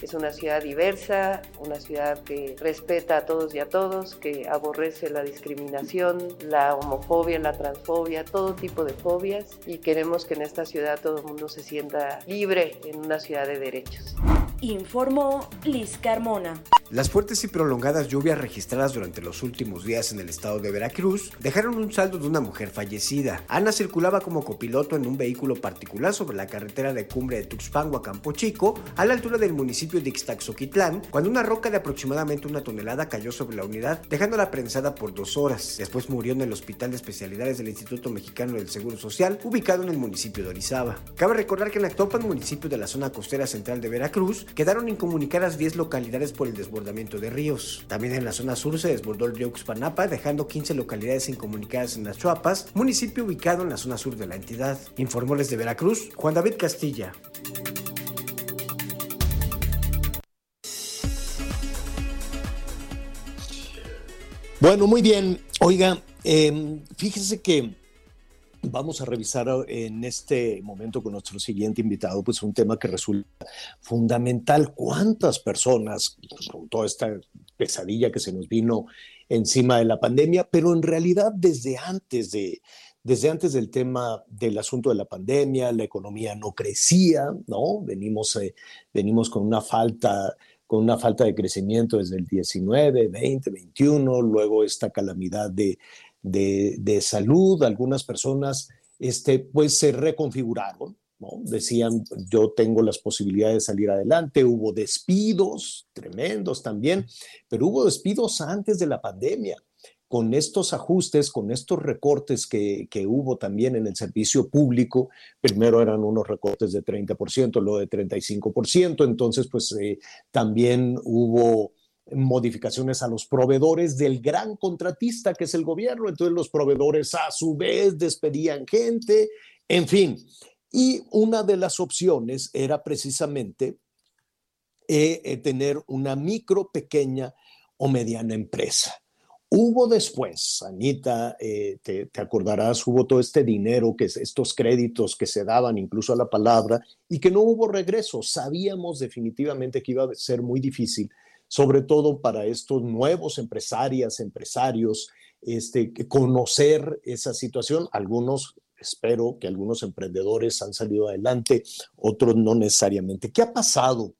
Es una ciudad diversa, una ciudad que respeta a todos y a todos, que aborrece la discriminación, la homofobia, la transfobia, todo tipo de fobias y queremos que en esta ciudad todo el mundo se sienta libre en una ciudad de derechos. Informó Liz Carmona. Las fuertes y prolongadas lluvias registradas durante los últimos días en el estado de Veracruz dejaron un saldo de una mujer fallecida. Ana circulaba como copiloto en un vehículo particular sobre la carretera de cumbre de Tuxpango a Campo Chico, a la altura del municipio de Ixtaxoquitlán, cuando una roca de aproximadamente una tonelada cayó sobre la unidad, dejándola prensada por dos horas. Después murió en el Hospital de Especialidades del Instituto Mexicano del Seguro Social, ubicado en el municipio de Orizaba. Cabe recordar que en Actopan, municipio de la zona costera central de Veracruz, quedaron incomunicadas 10 localidades por el desbordamiento de ríos. También en la zona sur se desbordó el río Uxpanapa, dejando 15 localidades incomunicadas en las Chuapas, municipio ubicado en la zona sur de la entidad. Informó desde Veracruz, Juan David Castilla. Bueno, muy bien. Oiga, eh, fíjese que vamos a revisar en este momento con nuestro siguiente invitado, pues un tema que resulta fundamental. ¿Cuántas personas, con toda esta pesadilla que se nos vino encima de la pandemia, pero en realidad desde antes de, desde antes del tema del asunto de la pandemia, la economía no crecía, ¿no? Venimos, eh, venimos con una falta con una falta de crecimiento desde el 19, 20, 21, luego esta calamidad de, de, de salud, algunas personas este, pues se reconfiguraron. Decían, yo tengo las posibilidades de salir adelante. Hubo despidos tremendos también, pero hubo despidos antes de la pandemia con estos ajustes, con estos recortes que, que, hubo también en el servicio público, primero eran unos recortes de 30%, luego de 35%, entonces pues eh, también hubo modificaciones a los proveedores del gran contratista que es el gobierno, entonces los proveedores a su vez despedían gente, en fin. Y una de las opciones era precisamente eh, eh, tener una micro, pequeña o mediana empresa. Hubo después, Anita, eh, te, acordarás, hubo todo este dinero, que estos créditos que se daban incluso a la palabra y que no hubo regreso. Sabíamos definitivamente que iba a ser muy difícil, sobre todo para estos nuevos empresarias, empresarios, este, conocer esa situación. Algunos, espero que algunos emprendedores han salido adelante, otros no necesariamente. ¿Qué ha pasado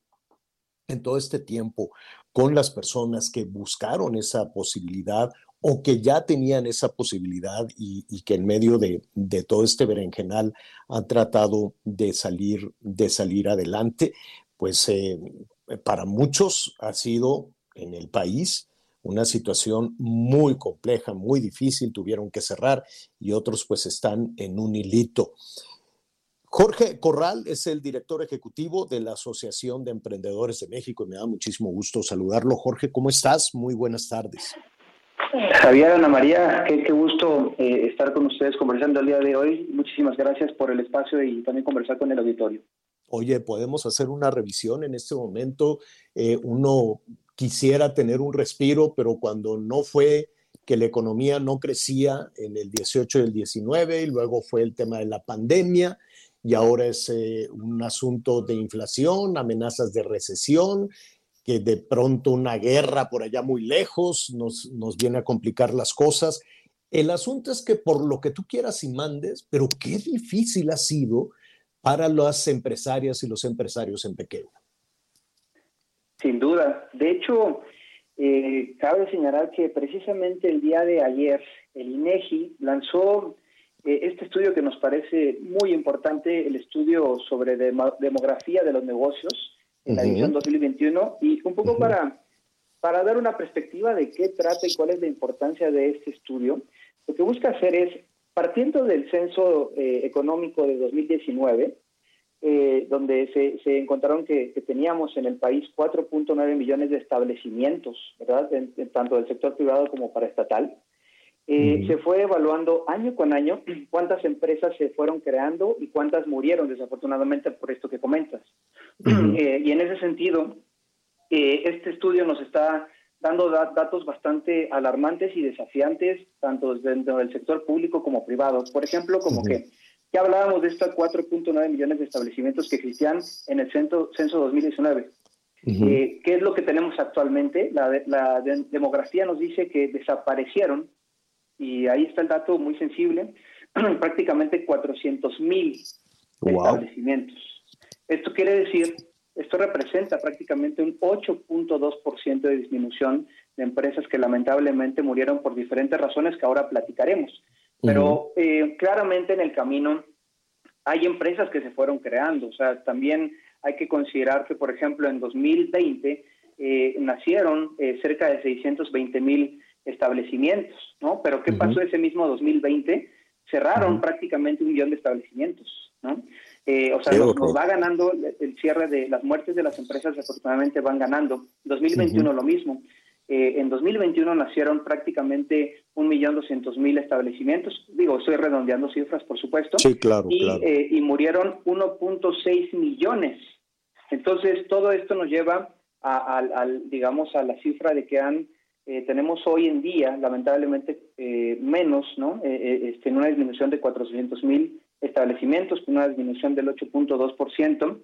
en todo este tiempo con las personas que buscaron esa posibilidad o que ya tenían esa posibilidad y, que en medio de, de, todo este berenjenal han tratado de salir, de salir adelante, pues eh, para muchos ha sido en el país una situación muy compleja, muy difícil, tuvieron que cerrar y otros pues están en un hilito. Jorge Corral es el director ejecutivo de la Asociación de Emprendedores de México y me da muchísimo gusto saludarlo. Jorge, ¿cómo estás? Muy buenas tardes. Javier, Ana María, qué, qué gusto eh, estar con ustedes conversando el día de hoy. Muchísimas gracias por el espacio y también conversar con el auditorio. Oye, podemos hacer una revisión en este momento. Eh, uno quisiera tener un respiro, pero cuando no fue que la economía no crecía en el 18 y el 19 y luego fue el tema de la pandemia y ahora es eh, un asunto de inflación, amenazas de recesión, que de pronto una guerra por allá muy lejos nos, nos viene a complicar las cosas. El asunto es que por lo que tú quieras y mandes, pero qué difícil ha sido para las empresarias y los empresarios en pequeño. Sin duda. De hecho, eh, cabe señalar que precisamente el día de ayer el INEGI lanzó eh, este estudio que nos parece muy importante, el estudio sobre demografía de los negocios en la edición 2021, y un poco para, para dar una perspectiva de qué trata y cuál es la importancia de este estudio, lo que busca hacer es, partiendo del censo eh, económico de 2019, eh, donde se, se encontraron que, que, teníamos en el país 4.9 millones de establecimientos, ¿verdad? En, en, tanto del sector privado como para estatal. Eh, se fue evaluando año con año cuántas empresas se fueron creando y cuántas murieron, desafortunadamente, por esto que comentas. eh, y en ese sentido, eh, este estudio nos está dando da datos bastante alarmantes y desafiantes, tanto dentro del sector público como privado. Por ejemplo, como que ya hablábamos de estos 4.9 millones de establecimientos que existían en el censo, censo 2019. Eh, ¿Qué es lo que tenemos actualmente? La, la de demografía nos dice que desaparecieron y ahí está el dato muy sensible, prácticamente 400 mil wow. establecimientos. Esto quiere decir, esto representa prácticamente un 8.2% de disminución de empresas que lamentablemente murieron por diferentes razones que ahora platicaremos. Pero uh -huh. eh, claramente en el camino hay empresas que se fueron creando, o sea, también hay que considerar que, por ejemplo, en 2020 eh, nacieron eh, cerca de 620 mil establecimientos, ¿no? Pero ¿qué uh -huh. pasó ese mismo 2020? Cerraron uh -huh. prácticamente un millón de establecimientos, ¿no? Eh, o sea, nos, nos, va ganando el cierre de las muertes de las empresas, afortunadamente van ganando. 2021 uh -huh. lo mismo. Eh, en 2021 nacieron prácticamente un millón doscientos mil establecimientos. Digo, estoy redondeando cifras, por supuesto. Sí, claro, y, claro. Eh, y murieron 1.6 millones. Entonces, todo esto nos lleva a, a, a, digamos, a la cifra de que han eh, tenemos hoy en día, lamentablemente, eh, menos, ¿no? Este, en una disminución de 400 mil establecimientos, con una disminución del 8.2%.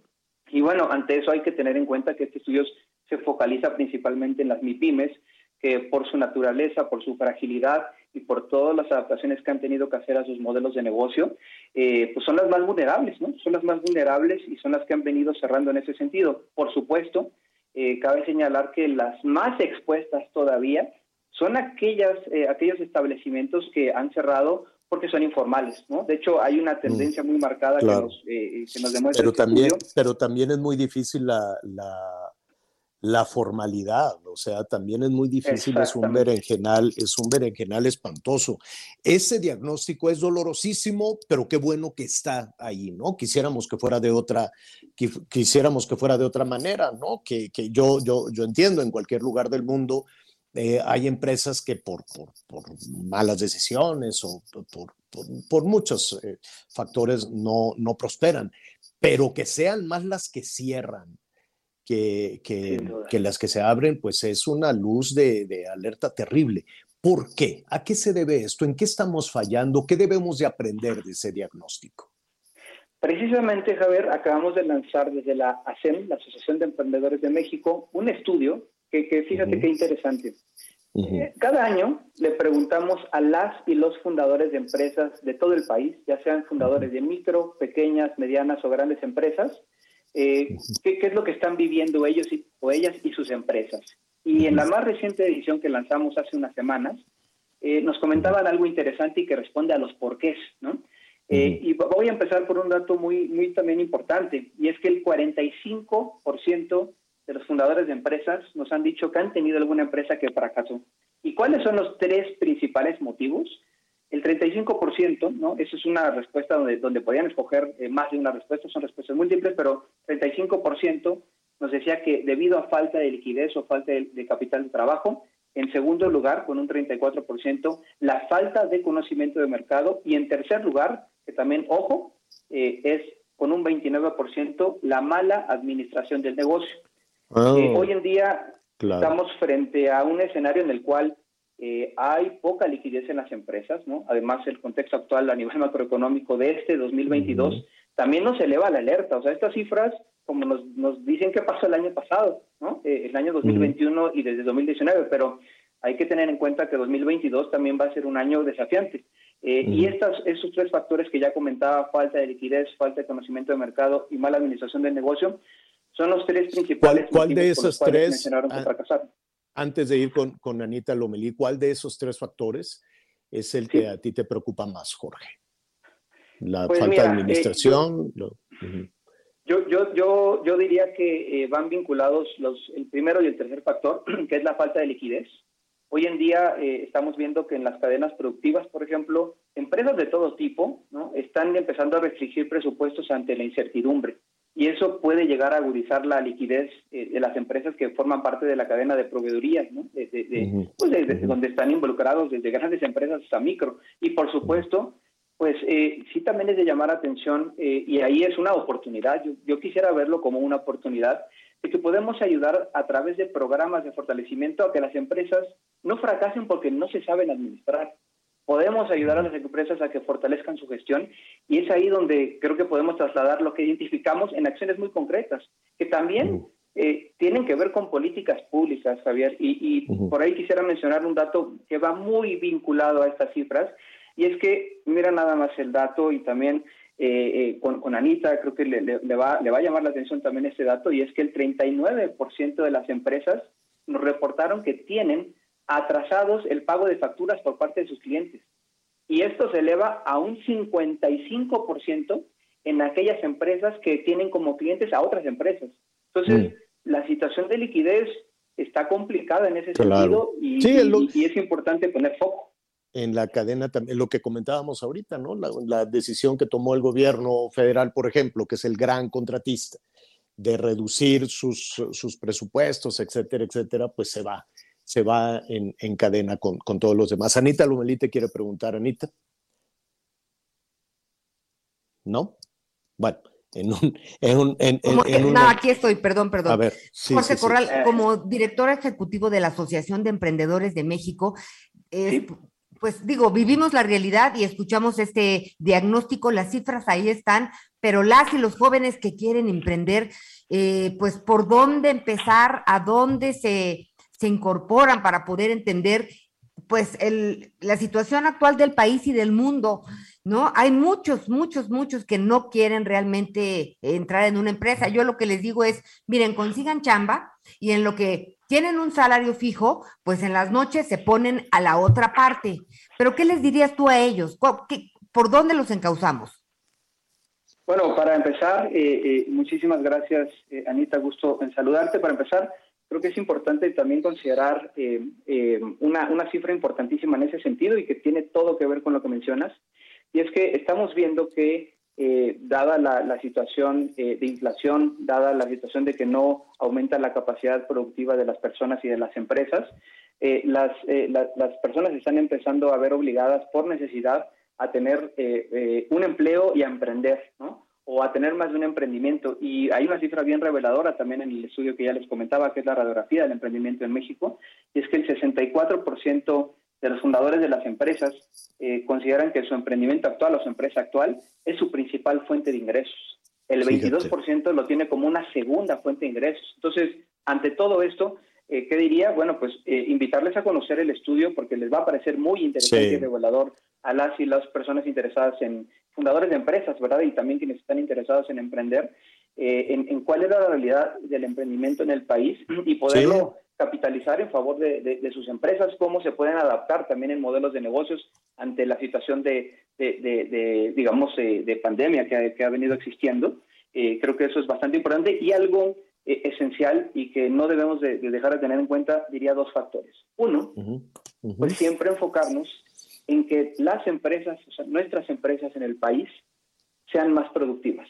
Y bueno, ante eso hay que tener en cuenta que este estudio se focaliza principalmente en las MIPIMES, que por su naturaleza, por su fragilidad y por todas las adaptaciones que han tenido que hacer a sus modelos de negocio, eh, pues son las más vulnerables, ¿no? Son las más vulnerables y son las que han venido cerrando en ese sentido. Por supuesto, eh, cabe señalar que las más expuestas todavía son aquellas, eh, aquellos establecimientos que han cerrado porque son informales, ¿no? De hecho, hay una tendencia muy marcada claro. que, nos, eh, que nos demuestra Pero este también, estudio. pero también es muy difícil la, la, la formalidad, o sea, también es muy difícil, es un berenjenal, es un berenjenal espantoso. Ese diagnóstico es dolorosísimo, pero qué bueno que está ahí, ¿no? Quisiéramos que fuera de otra, qui- quisiéramos que fuera de otra manera, ¿no? Que, que yo, yo, yo entiendo en cualquier lugar del mundo eh, hay empresas que por, por, por malas decisiones o por, muchos eh, factores no, no prosperan, pero que sean más las que cierran que, que, que las que se abren, pues es una luz de, de alerta terrible. ¿Por qué? ¿A qué se debe esto? ¿En qué estamos fallando? ¿Qué debemos de aprender de ese diagnóstico? Precisamente, Javier, acabamos de lanzar desde la ASEM, la Asociación de Emprendedores de México, un estudio que, que fíjate qué interesante. Eh, Cada año le preguntamos a las y los fundadores de empresas de todo el país, ya sean fundadores de micro, pequeñas, medianas o grandes empresas, eh, qué, qué es lo que están viviendo ellos y, o ellas y sus empresas. Y en la más reciente edición que lanzamos hace unas semanas, eh, nos comentaban algo interesante y que responde a los porqués, ¿no? Eh, y voy a empezar por un dato muy, muy también importante, y es que el 45% de los fundadores de empresas nos han dicho que han tenido alguna empresa que fracasó. ¿Y cuáles son los tres principales motivos? El 35%, ¿no? Esa es una respuesta donde, donde podían escoger eh, más de una respuesta, son respuestas múltiples, pero 35% nos decía que debido a falta de liquidez o falta de, capital de trabajo, en segundo lugar, con un 34%, la falta de conocimiento de mercado. Y en tercer lugar, que también, ojo, eh, es con un 29%, la mala administración del negocio. Ah, Eh, hoy en día claro. estamos frente a un escenario en el cual eh, hay poca liquidez en las empresas, ¿no? Además, el contexto actual a nivel macroeconómico de este 2022 también nos eleva la alerta. O sea, estas cifras, como nos, nos dicen que pasó el año pasado, ¿no? Eh, el año 2021 y desde 2019, pero hay que tener en cuenta que 2022 también va a ser un año desafiante. Eh, Y estas, esos tres factores que ya comentaba, falta de liquidez, falta de conocimiento de mercado y mala administración del negocio, son los tres principales ¿Cuál, cuál de esos tres, antes de ir con, con Anita Lomelí, cuál de esos tres factores es el que a ti te preocupa más, Jorge? La Pues falta mira, de eh, administración. lo- ujú. Yo, yo, yo, yo diría que eh, van vinculados los, el primero y el tercer factor, que es la falta de liquidez. Hoy en día eh, estamos viendo que en las cadenas productivas, por ejemplo, empresas de todo tipo ¿no? están empezando a restringir presupuestos ante la incertidumbre. Y eso puede llegar a agudizar la liquidez eh, de las empresas que forman parte de la cadena de proveedurías, ¿no? de, de- de- pues, de- de donde están involucrados desde grandes empresas hasta micro. Y por supuesto, pues eh, sí también es de llamar atención eh, y ahí es una oportunidad. Yo, yo quisiera verlo como una oportunidad de que podemos ayudar a través de programas de fortalecimiento a que las empresas no fracasen porque no se saben administrar. Podemos ayudar a las empresas a que fortalezcan su gestión y es ahí donde creo que podemos trasladar lo que identificamos en acciones muy concretas, que también eh, tienen que ver con políticas públicas, Javier. Y, y por ahí quisiera mencionar un dato que va muy vinculado a estas cifras, y es que, mira nada más el dato y también eh, eh, con, con Anita creo que le, le- le va, le va a llamar la atención también este dato, y es que el 39% de las empresas nos reportaron que tienen atrasados el pago de facturas por parte de sus clientes. Y esto se eleva a un 55% en aquellas empresas que tienen como clientes a otras empresas. Entonces, la situación de liquidez está complicada en ese Claro. sentido y, Sí, y- y es importante poner foco. en la cadena también, lo que comentábamos ahorita, ¿no? La, la decisión que tomó el gobierno federal, por ejemplo, que es el gran contratista, de reducir sus, sus presupuestos, etcétera, etcétera, pues se va, se va en, en cadena con, con todos los demás. Anita Lomelí te quiere preguntar, Anita. ¿No? Bueno, en un... En un en, en- Como- en no, una- aquí estoy, perdón, perdón. A ver, sí, Jorge sí, sí. Corral, como director ejecutivo de la Asociación de Emprendedores de México, es- pues digo, vivimos la realidad y escuchamos este diagnóstico, las cifras ahí están, pero las y los jóvenes que quieren emprender, eh, pues por dónde empezar, a dónde se, se incorporan para poder entender pues el, la situación actual del país y del mundo, ¿no? Hay muchos, muchos, muchos que no quieren realmente entrar en una empresa. Yo lo que les digo es, miren, consigan chamba y en lo que tienen un salario fijo, pues en las noches se ponen a la otra parte. Pero ¿qué les dirías tú a ellos? ¿Qué- ¿Por dónde los encauzamos? Bueno, para empezar, eh, eh, muchísimas gracias, eh, Anita, gusto en saludarte. Para empezar, creo que es importante también considerar eh, eh, una, cifra importantísima en ese sentido y que tiene todo que ver con lo que mencionas, y es que estamos viendo que, eh, dada la, la situación de inflación, dada la situación de que no aumenta la capacidad productiva de las personas y de las empresas, las, la- las personas están empezando a ver obligadas por necesidad a tener un empleo y a emprender, ¿no? O a tener más de un emprendimiento. Y hay una cifra bien reveladora también en el estudio que ya les comentaba, que es la radiografía del emprendimiento en México, y es que el 64% de los fundadores de las empresas eh, consideran que su emprendimiento actual o su empresa actual es su principal fuente de ingresos. El Fíjate. 22% lo tiene como una segunda fuente de ingresos. Entonces, ante todo esto, eh, ¿qué diría? Bueno, pues eh, invitarles a conocer el estudio porque les va a parecer muy interesante Sí. y revelador a las y las personas interesadas en fundadores de empresas, ¿verdad? Y también quienes están interesados en emprender, eh, en, en cuál es la realidad del emprendimiento en el país y poderlo capitalizar en favor de, de- de sus empresas, cómo se pueden adaptar también en modelos de negocios ante la situación de, de- digamos, eh, de pandemia que ha, que ha venido existiendo. Eh, creo que eso es bastante importante y algo eh, esencial y que no debemos de, de dejar de tener en cuenta, diría dos factores. Uno, pues siempre enfocarnos en que las empresas, o sea, nuestras empresas en el país, sean más productivas.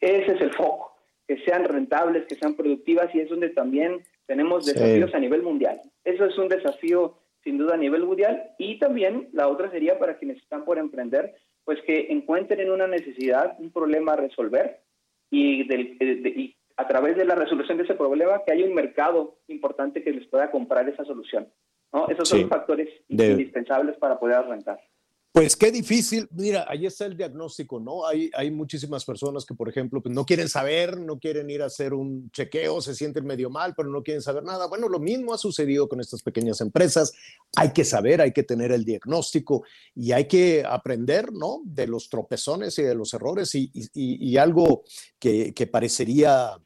Ese es el foco, que sean rentables, que sean productivas y es donde también tenemos Sí. desafíos a nivel mundial. Eso es un desafío sin duda a nivel mundial y también la otra sería para quienes están por emprender, pues que encuentren una necesidad, un problema a resolver y, del- de- de- y a través de la resolución de ese problema que haya un mercado importante que les pueda comprar esa solución. ¿No? Esos Sí. son factores De- indispensables para poder arrancar. Pues qué difícil. Mira, ahí está el diagnóstico, ¿no? Hay, hay muchísimas personas que, por ejemplo, pues no quieren saber, no quieren ir a hacer un chequeo, se sienten medio mal, pero no quieren saber nada. Bueno, lo mismo ha sucedido con estas pequeñas empresas. Hay que saber, hay que tener el diagnóstico y hay que aprender, ¿no? De los tropezones y de los errores y, y- y- y algo que, que parecería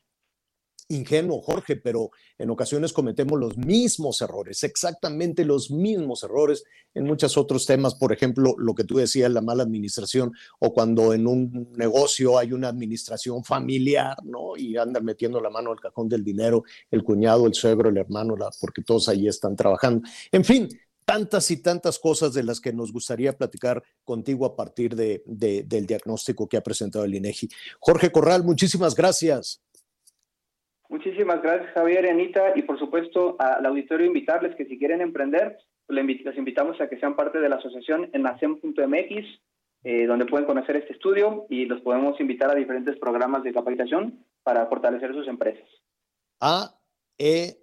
ingenuo, Jorge, pero en ocasiones cometemos los mismos errores, exactamente los mismos errores en muchos otros temas, por ejemplo, lo que tú decías, la mala administración, o cuando en un negocio hay una administración familiar, ¿no? Y andan metiendo la mano al cajón del dinero, el cuñado, el suegro, el hermano, porque todos ahí están trabajando. En fin, tantas y tantas cosas de las que nos gustaría platicar contigo a partir de, de- del diagnóstico que ha presentado el INEGI. Jorge Corral, muchísimas gracias. Muchísimas gracias, Javier y Anita, y por supuesto al auditorio invitarles que si quieren emprender, les invitamos a que sean parte de la asociación en nacem.mx, eh, donde pueden conocer este estudio y los podemos invitar a diferentes programas de capacitación para fortalecer sus empresas. A, E,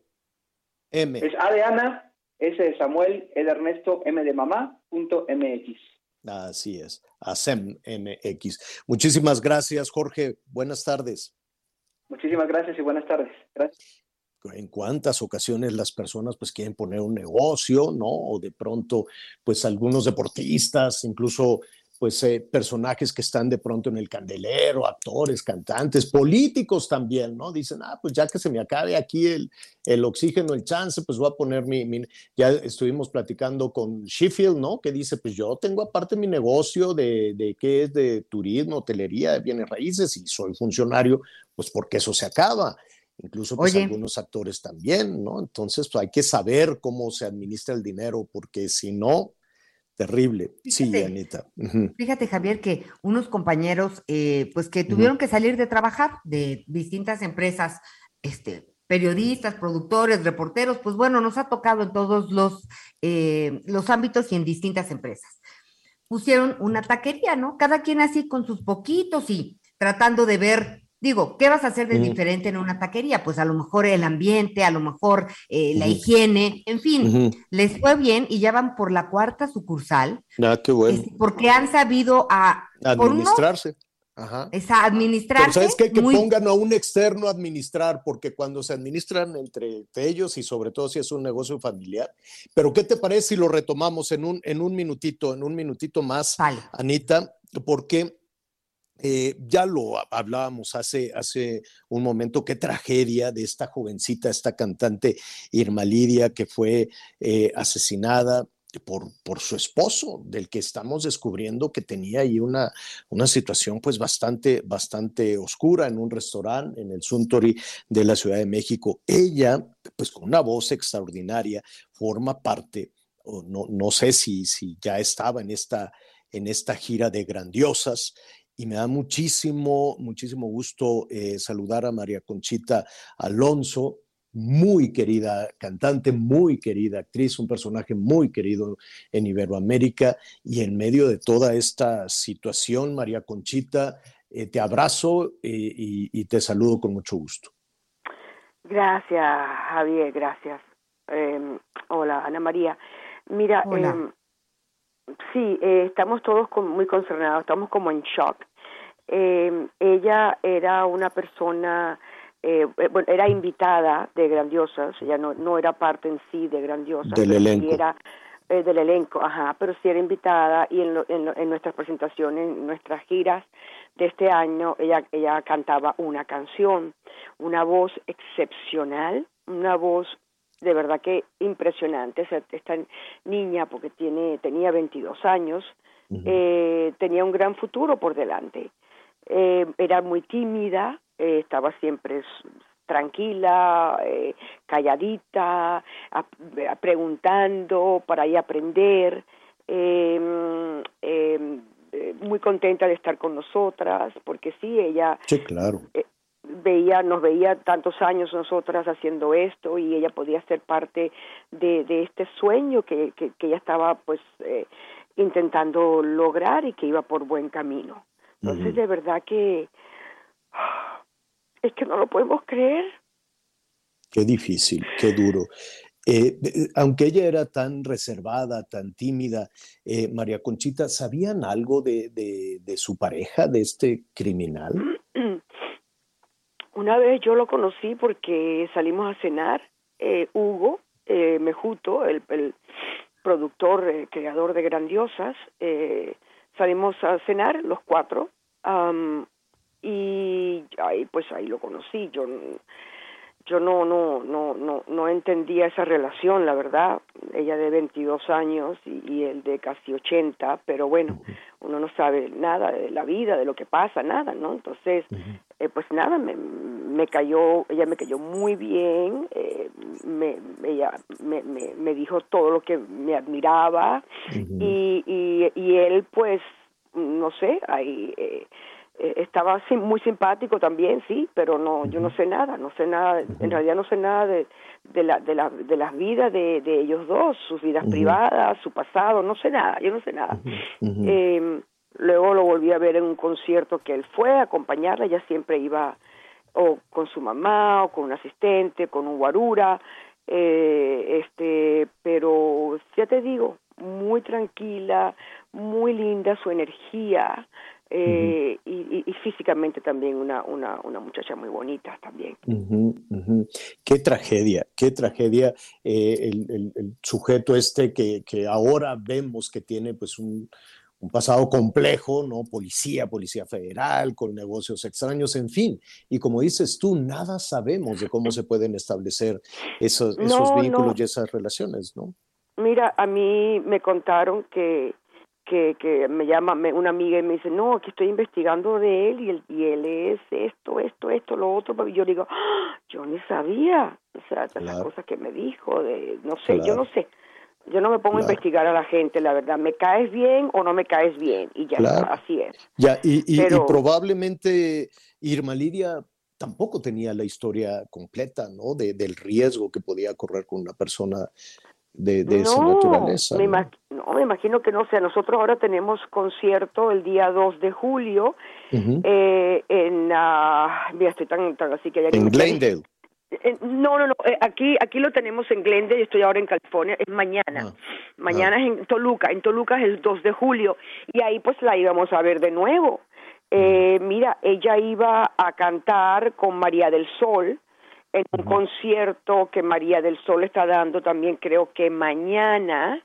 M. Es A de Ana, S de Samuel, E de Ernesto, M de mamá, punto MX. Así es, ASEM MX. Muchísimas gracias, Jorge. Buenas tardes. Muchísimas gracias y buenas tardes. Gracias. en cuántas ocasiones las personas pues quieren poner un negocio, ¿no? O de pronto pues algunos deportistas, incluso pues eh, personajes que están de pronto en el candelero, actores, cantantes, políticos también, ¿no? Dicen, ah, pues ya que se me acabe aquí el, el oxígeno, el chance, pues voy a poner mi, mi- ya estuvimos platicando con Sheffield, ¿no? Que dice, pues yo tengo aparte mi negocio de, de qué es de turismo, hotelería, de bienes raíces y soy funcionario, pues porque eso se acaba incluso pues, Oye. algunos actores también, ¿no? Entonces, pues hay que saber cómo se administra el dinero, porque si no, terrible. Sí. Anita. Fíjate, Javier, que unos compañeros, eh, pues que tuvieron que salir de trabajar de distintas empresas, este, periodistas, productores, reporteros, pues bueno, nos ha tocado en todos los, eh, los ámbitos y en distintas empresas. Pusieron una taquería, ¿no? Cada quien así con sus poquitos y tratando de ver, digo, ¿qué vas a hacer de diferente en una taquería? Pues a lo mejor el ambiente, a lo mejor eh, la higiene, en fin, les fue bien y ya van por la cuarta sucursal Ah, qué bueno. porque han sabido a uno, Administrarse. Ajá. Es a administrarse. Pero ¿sabes qué? Que muy- pongan a un externo a administrar, porque cuando se administran entre ellos y sobre todo si es un negocio familiar. Pero ¿qué te parece si lo retomamos en un, en un minutito, en un minutito más, Anita? Porque eh, ya lo ha- hablábamos hace, hace un momento, qué tragedia de esta jovencita, esta cantante Irma Lidia, que fue eh, asesinada por, por su esposo, del que estamos descubriendo que tenía ahí una, una situación pues bastante, bastante oscura en un restaurante en el Suntory de la Ciudad de México. Ella, pues con una voz extraordinaria, forma parte, no, no sé si, si ya estaba en esta, en esta gira de grandiosas. Y me da muchísimo, muchísimo gusto eh, saludar a María Conchita Alonso, muy querida cantante, muy querida actriz, un personaje muy querido en Iberoamérica. Y en medio de toda esta situación, María Conchita, eh, te abrazo eh, y, y te saludo con mucho gusto. Gracias, Javier, gracias. Eh, hola, Ana María. Mira, Hola. Sí, eh, estamos todos con- muy concernados, estamos como en shock. Eh, ella era una persona, eh, eh, bueno, era invitada de Grandiosas, ella no, no era parte en sí de Grandiosas. Del sí elenco. era eh, del elenco, ajá, pero sí era invitada y en, lo- en, lo- en nuestras presentaciones, en nuestras giras de este año, ella, ella cantaba una canción, una voz excepcional, una voz de verdad que impresionante. O sea, esta niña, porque tiene, tenía 22 años, eh, tenía un gran futuro por delante. Eh, era muy tímida, eh, estaba siempre tranquila, eh, calladita, preguntando para ahí aprender, eh, eh, muy contenta de estar con nosotras, porque sí, ella Sí, claro. Veía, nos veía tantos años nosotras haciendo esto y ella podía ser parte de, de este sueño que, que, que ella estaba pues eh, intentando lograr y que iba por buen camino. Entonces de verdad que es que no lo podemos creer. Qué difícil, qué duro. Eh, eh, aunque ella era tan reservada, tan tímida, eh, María Conchita, ¿sabían algo de, de- de su pareja, de este criminal? Una vez yo lo conocí porque salimos a cenar, eh, Hugo eh, Mejuto, el, el productor, eh, creador de Grandiosas, eh, salimos a cenar los cuatro am, y ahí pues ahí lo conocí. Yo yo no no no no no entendía esa relación, la verdad. Ella de 22 años y, y él de casi 80, pero bueno, uno no sabe nada de la vida, de lo que pasa, nada, ¿no? Entonces, eh, pues nada, me, me cayó, ella me cayó muy bien, eh, me, ella me, me, me dijo todo lo que me admiraba y, y, y él pues, no sé, ahí eh, eh, estaba muy simpático también, sí, pero no, yo no sé nada, no sé nada, en realidad no sé nada de, de, la, de, la, de las vidas de, de ellos dos, sus vidas privadas, su pasado, no sé nada, yo no sé nada. Eh, luego lo volví a ver en un concierto que él fue a acompañarla, ella siempre iba o con su mamá o con un asistente, con un guarura, eh, este, pero ya te digo, muy tranquila, muy linda su energía eh, y, y- y físicamente también una, una, una muchacha muy bonita también. Ujú, ujú. Qué tragedia, qué tragedia eh, el, el- el sujeto este que, que ahora vemos que tiene pues un, un pasado complejo, ¿no? Policía, policía federal, con negocios extraños, en fin. Y como dices tú, nada sabemos de cómo se pueden establecer esos, esos No, vínculos no. y esas relaciones, ¿no? Mira, a mí me contaron que, que, que me llama me- una amiga y me dice, no, aquí estoy investigando de él y él, y él es esto, esto, esto, lo otro. Y yo digo, "Ah, yo ni sabía, o sea, de las Claro. cosas que me dijo, de, no sé, yo Claro. no sé. Yo no me pongo Claro. a investigar a la gente, la verdad. Me caes bien o no me caes bien y ya Claro. así es. Ya, y, y- y probablemente Irma Lidia tampoco tenía la historia completa, ¿no? De, del riesgo que podía correr con una persona de, de esa naturaleza. Me ¿no? no, me imagino que no sé. Nosotros ahora tenemos concierto el día 2 de julio eh, en. ah, mira, estoy tan, tan así que ya En Glendale. No, no, no. eh, Aquí, aquí lo tenemos en Glendale. Yo estoy ahora en California. Es mañana. Mañana es en Toluca. En Toluca es el 2 de julio. Y ahí pues la íbamos a ver de nuevo. Eh, mira, ella iba a cantar con María del Sol en un concierto que María del Sol está dando también creo que mañana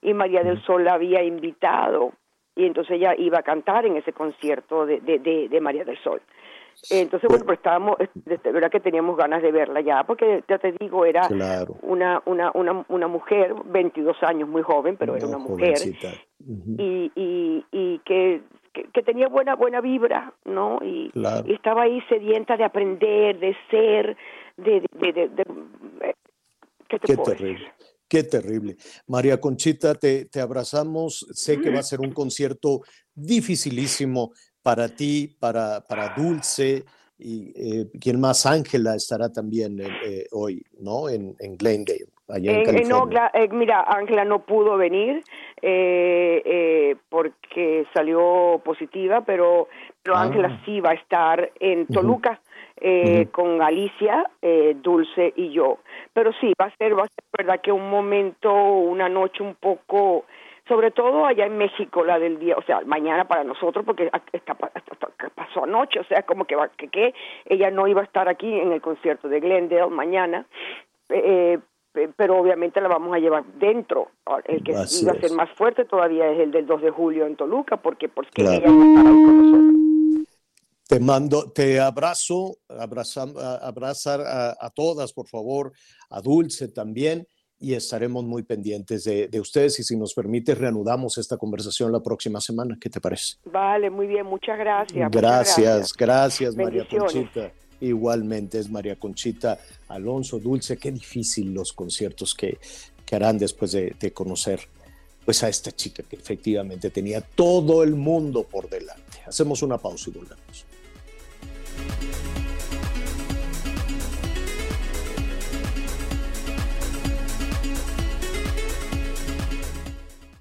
y María del Sol la había invitado y entonces ella iba a cantar en ese concierto de, de, de, de María del Sol. Entonces, bueno, pues estábamos, de verdad que teníamos ganas de verla ya, porque ya te digo, era Claro. una, una, una, una mujer, 22 años, muy joven, pero era una mujer, y, y, y que, que, que tenía buena, buena vibra, ¿no? Y, Claro. y estaba ahí sedienta de aprender, de ser, de... de, de, de- ¿Qué te Qué puedo decir? terrible. Qué terrible. María Conchita, te, te abrazamos. Sé que va a ser un concierto dificilísimo para ti, para, para Dulce y eh, quien más, Ángela, estará también eh, eh, hoy, ¿no? En, en Glendale, allá en, Eh, eh, California. no, Gla- eh, mira, Ángela no pudo venir eh, porque salió positiva, pero, pero Ah. Ángela sí va a estar en. Toluca eh, Ujú. con Alicia, eh, Dulce y yo. Pero sí, va a ser, va a ser verdad que un momento, una noche un poco, sobre todo allá en México, la del día, o sea, mañana para nosotros, porque está, pasó anoche, o sea, como que, va, que, que ella no iba a estar aquí en el concierto de Glendale mañana, eh, pero obviamente la vamos a llevar dentro. Ahora, El que Así iba a ser es. más fuerte todavía es el del 2 de julio en Toluca, porque, porque Claro. ella va a estar ahí con nosotros. Te mando, te abrazo, abrazam- abrazar a, a todas, por favor, a Dulce también, y estaremos muy pendientes de, de ustedes. Y si nos permite, reanudamos esta conversación la próxima semana. ¿Qué te parece? Vale, muy bien, muchas gracias. muchas Gracias, gracias, María. Conchita. Igualmente es María Conchita Alonso Dulce. Qué difícil los conciertos que, que harán después de, conocer pues a esta chica que efectivamente tenía todo el mundo por delante. Hacemos una pausa y volvemos.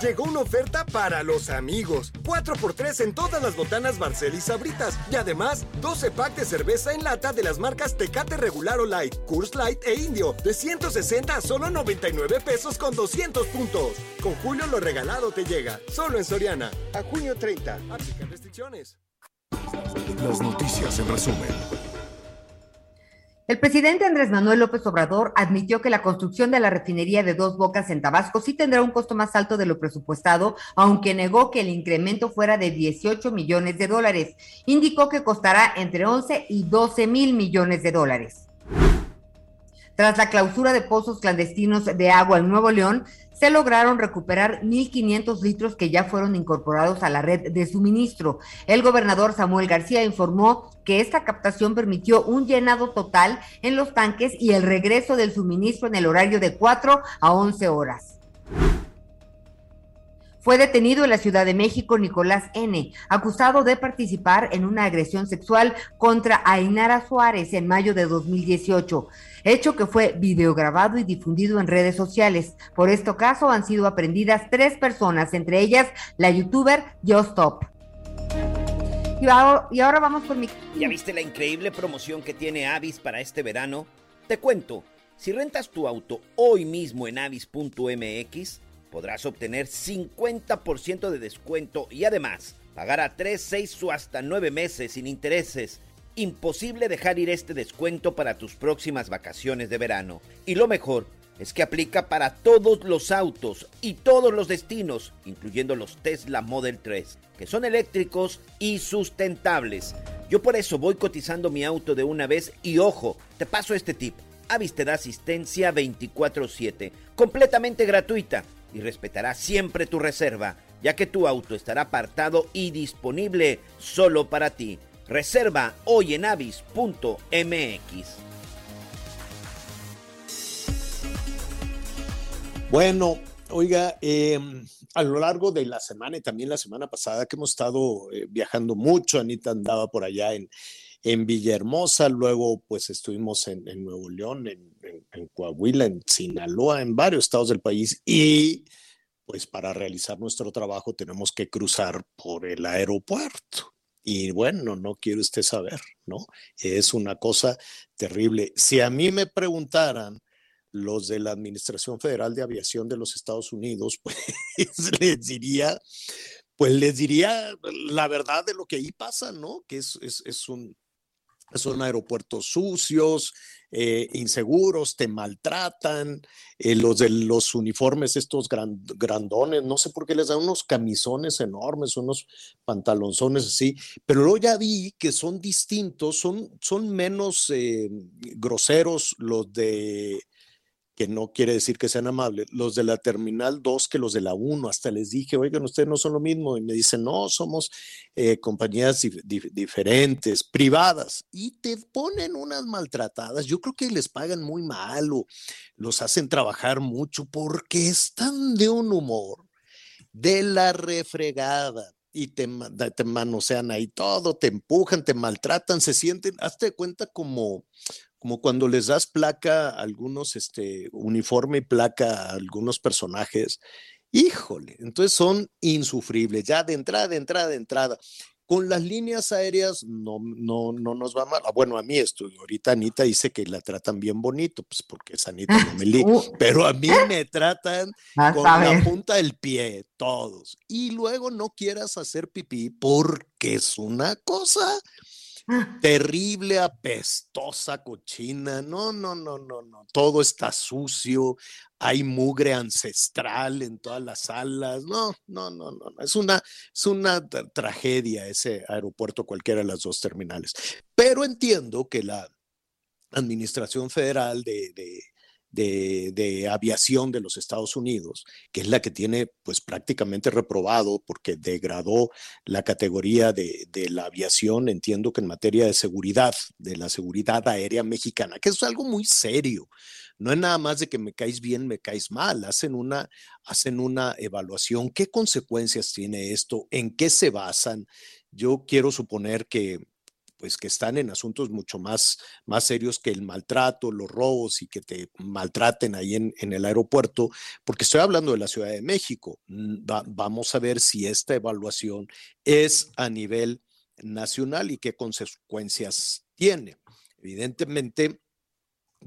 Llegó una oferta para los amigos. 4x3 en todas las botanas Barcel y Sabritas. Y además, 12 pack de cerveza en lata de las marcas Tecate Regular o Light, Coors Light e Indio. De 160 a solo 99 pesos con 200 puntos. Con Julio lo regalado te llega. Solo en Soriana. A junio 30. Aplican restricciones. Las noticias en resumen. El presidente Andrés Manuel López Obrador admitió que la construcción de la refinería de Dos Bocas en Tabasco sí tendrá un costo más alto de lo presupuestado, aunque negó que el incremento fuera de 18 millones de dólares. Indicó que costará entre 11 y 12 mil millones de dólares. Tras la clausura de pozos clandestinos de agua en Nuevo León, se lograron recuperar 1.500 litros que ya fueron incorporados a la red de suministro. El gobernador Samuel García informó que esta captación permitió un llenado total en los tanques y el regreso del suministro en el horario de 4 a 11 horas. Fue detenido en la Ciudad de México Nicolás N., acusado de participar en una agresión sexual contra Ainara Suárez en mayo de 2018, hecho que fue videograbado y difundido en redes sociales. Por este caso han sido aprendidas tres personas, entre ellas la youtuber Stop. Y ahora, y ahora vamos con mi... ¿Ya viste la increíble promoción que tiene Avis para este verano? Te cuento, si rentas tu auto hoy mismo en avis.mx, podrás obtener 50% de descuento y además pagar a 3, 6 o hasta 9 meses sin intereses. Imposible dejar ir este descuento para tus próximas vacaciones de verano. Y lo mejor es que aplica para todos los autos y todos los destinos, incluyendo los Tesla Model 3, que son eléctricos y sustentables. Yo por eso voy cotizando mi auto de una vez y ojo, te paso este tip. Avis te da asistencia 24/7, completamente gratuita y respetará siempre tu reserva, ya que tu auto estará apartado y disponible solo para ti. Reserva hoy en avis.mx. Bueno, oiga, eh, a lo largo de la semana y también la semana pasada que hemos estado eh, viajando mucho, Anita andaba por allá en, en Villahermosa, luego pues estuvimos en, Nuevo León, en, en Coahuila, en Sinaloa, en varios estados del país y pues para realizar nuestro trabajo tenemos que cruzar por el aeropuerto. Y bueno, no quiere usted saber, ¿no? Es una cosa terrible. Si a mí me preguntaran los de la Administración Federal de Aviación de los Estados Unidos, pues les diría, pues les diría la verdad de lo que ahí pasa, ¿no? Que es, es, es un, son aeropuertos sucios, eh, inseguros, te maltratan, eh, los de los uniformes, estos gran- grandones, no sé por qué les dan unos camisones enormes, unos pantalonzones así, pero luego ya vi que son distintos, son, son menos eh, groseros los de que no quiere decir que sean amables, los de la Terminal 2 que los de la 1. Hasta les dije, oigan, ustedes no son lo mismo. Y me dicen, no, somos eh, compañías dif- dif- diferentes, privadas. Y te ponen unas maltratadas. Yo creo que les pagan muy mal o los hacen trabajar mucho porque están de un humor de la refregada y te, te manosean ahí todo, te empujan, te maltratan, se sienten, hazte cuenta como, como cuando les das placa a algunos, este, uniforme y placa a algunos personajes. Híjole, entonces son insufribles, ya de entrada, de entrada, de entrada. Con las líneas aéreas no, no, no nos va mal. Ah, Bueno, a mí esto, ahorita Anita dice que la tratan bien bonito, pues porque es Anita Lomelí, pero a mí me tratan con a la punta del pie, todos. Y luego no quieras hacer pipí porque es una cosa terrible, apestosa, cochina. No, no, no, no, no. Todo está sucio. Hay mugre ancestral en todas las salas. No, no, no, no. Es una, es una tra- tragedia ese aeropuerto, cualquiera de las dos terminales. Pero entiendo que la Administración Federal de, de- de- Aviación de los Estados Unidos, que es la que tiene pues prácticamente reprobado porque degradó la categoría de, de la aviación, entiendo que en materia de seguridad, de la seguridad aérea mexicana, que es algo muy serio. No es nada más de que me caes bien, me caes mal. Hacen una, hacen una evaluación. ¿Qué consecuencias tiene esto? ¿En qué se basan? Yo quiero suponer que, pues que están en asuntos mucho más, más serios que el maltrato, los robos y que te maltraten ahí en, en el aeropuerto, porque estoy hablando de la Ciudad de México. Mm, va- vamos a ver si esta evaluación es a nivel nacional y qué consecuencias tiene. Evidentemente,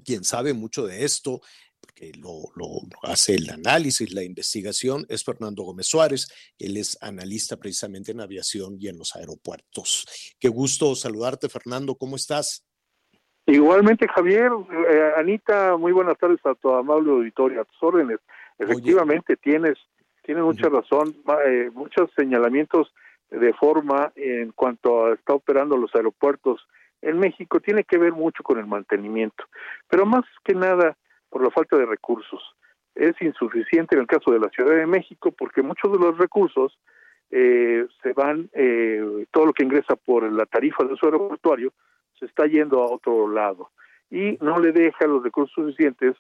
quien sabe mucho de esto, lo, lo- hace el análisis, la investigación, es Fernando Gómez Suárez. Él es analista precisamente en aviación y en los aeropuertos. Qué gusto saludarte, Fernando. ¿Cómo estás? Igualmente, Javier, eh, Anita, muy buenas tardes a tu amable auditorio, a tus órdenes. Efectivamente, tienes, tienes mucha razón, eh, muchos señalamientos de forma en cuanto a está operando los aeropuertos en México tiene que ver mucho con el mantenimiento, pero más que nada por la falta de recursos. Es insuficiente en el caso de la Ciudad de México porque muchos de los recursos eh, se van, eh, todo lo que ingresa por la tarifa del su aeroportuario se está yendo a otro lado y no le deja los recursos suficientes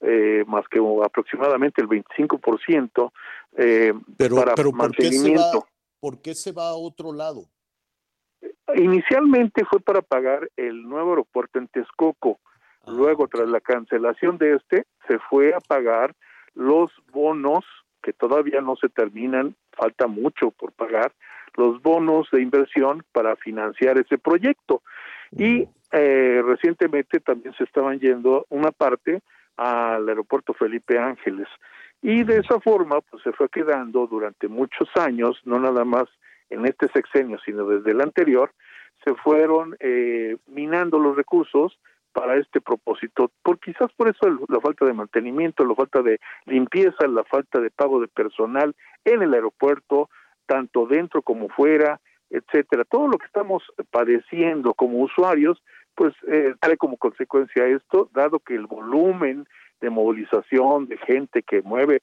eh, más que aproximadamente el 25% eh, Pero, para pero ¿por, qué se va, mantenimiento. ¿por qué se va a otro lado? Inicialmente fue para pagar el nuevo aeropuerto en Texcoco. Luego, tras la cancelación de este, se fue a pagar los bonos que todavía no se terminan, falta mucho por pagar, los bonos de inversión para financiar ese proyecto. Y eh, recientemente también se estaban yendo una parte al aeropuerto Felipe Ángeles. Y de esa forma, pues se fue quedando durante muchos años, no nada más en este sexenio, sino desde el anterior, se fueron eh, minando los recursos para este propósito. Por quizás por eso el- la falta de mantenimiento, la falta de limpieza, la falta de pago de personal en el aeropuerto, tanto dentro como fuera, etcétera. Todo lo que estamos padeciendo como usuarios, pues eh, trae como consecuencia esto, dado que el volumen de movilización de gente que mueve,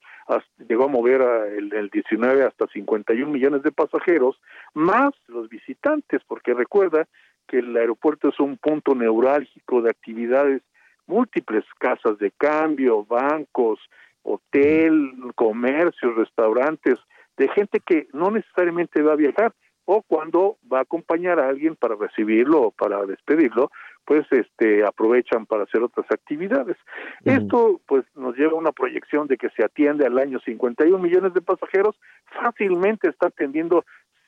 llegó a mover a el, el 19 hasta 51 millones de pasajeros, más los visitantes, porque recuerda que el aeropuerto es un punto neurálgico de actividades múltiples, casas de cambio, bancos, hotel, comercios, restaurantes, de gente que no necesariamente va a viajar o cuando va a acompañar a alguien para recibirlo o para despedirlo, pues este aprovechan para hacer otras actividades. Esto pues nos lleva a una proyección de que se atiende al año 51 millones de pasajeros, fácilmente está atendiendo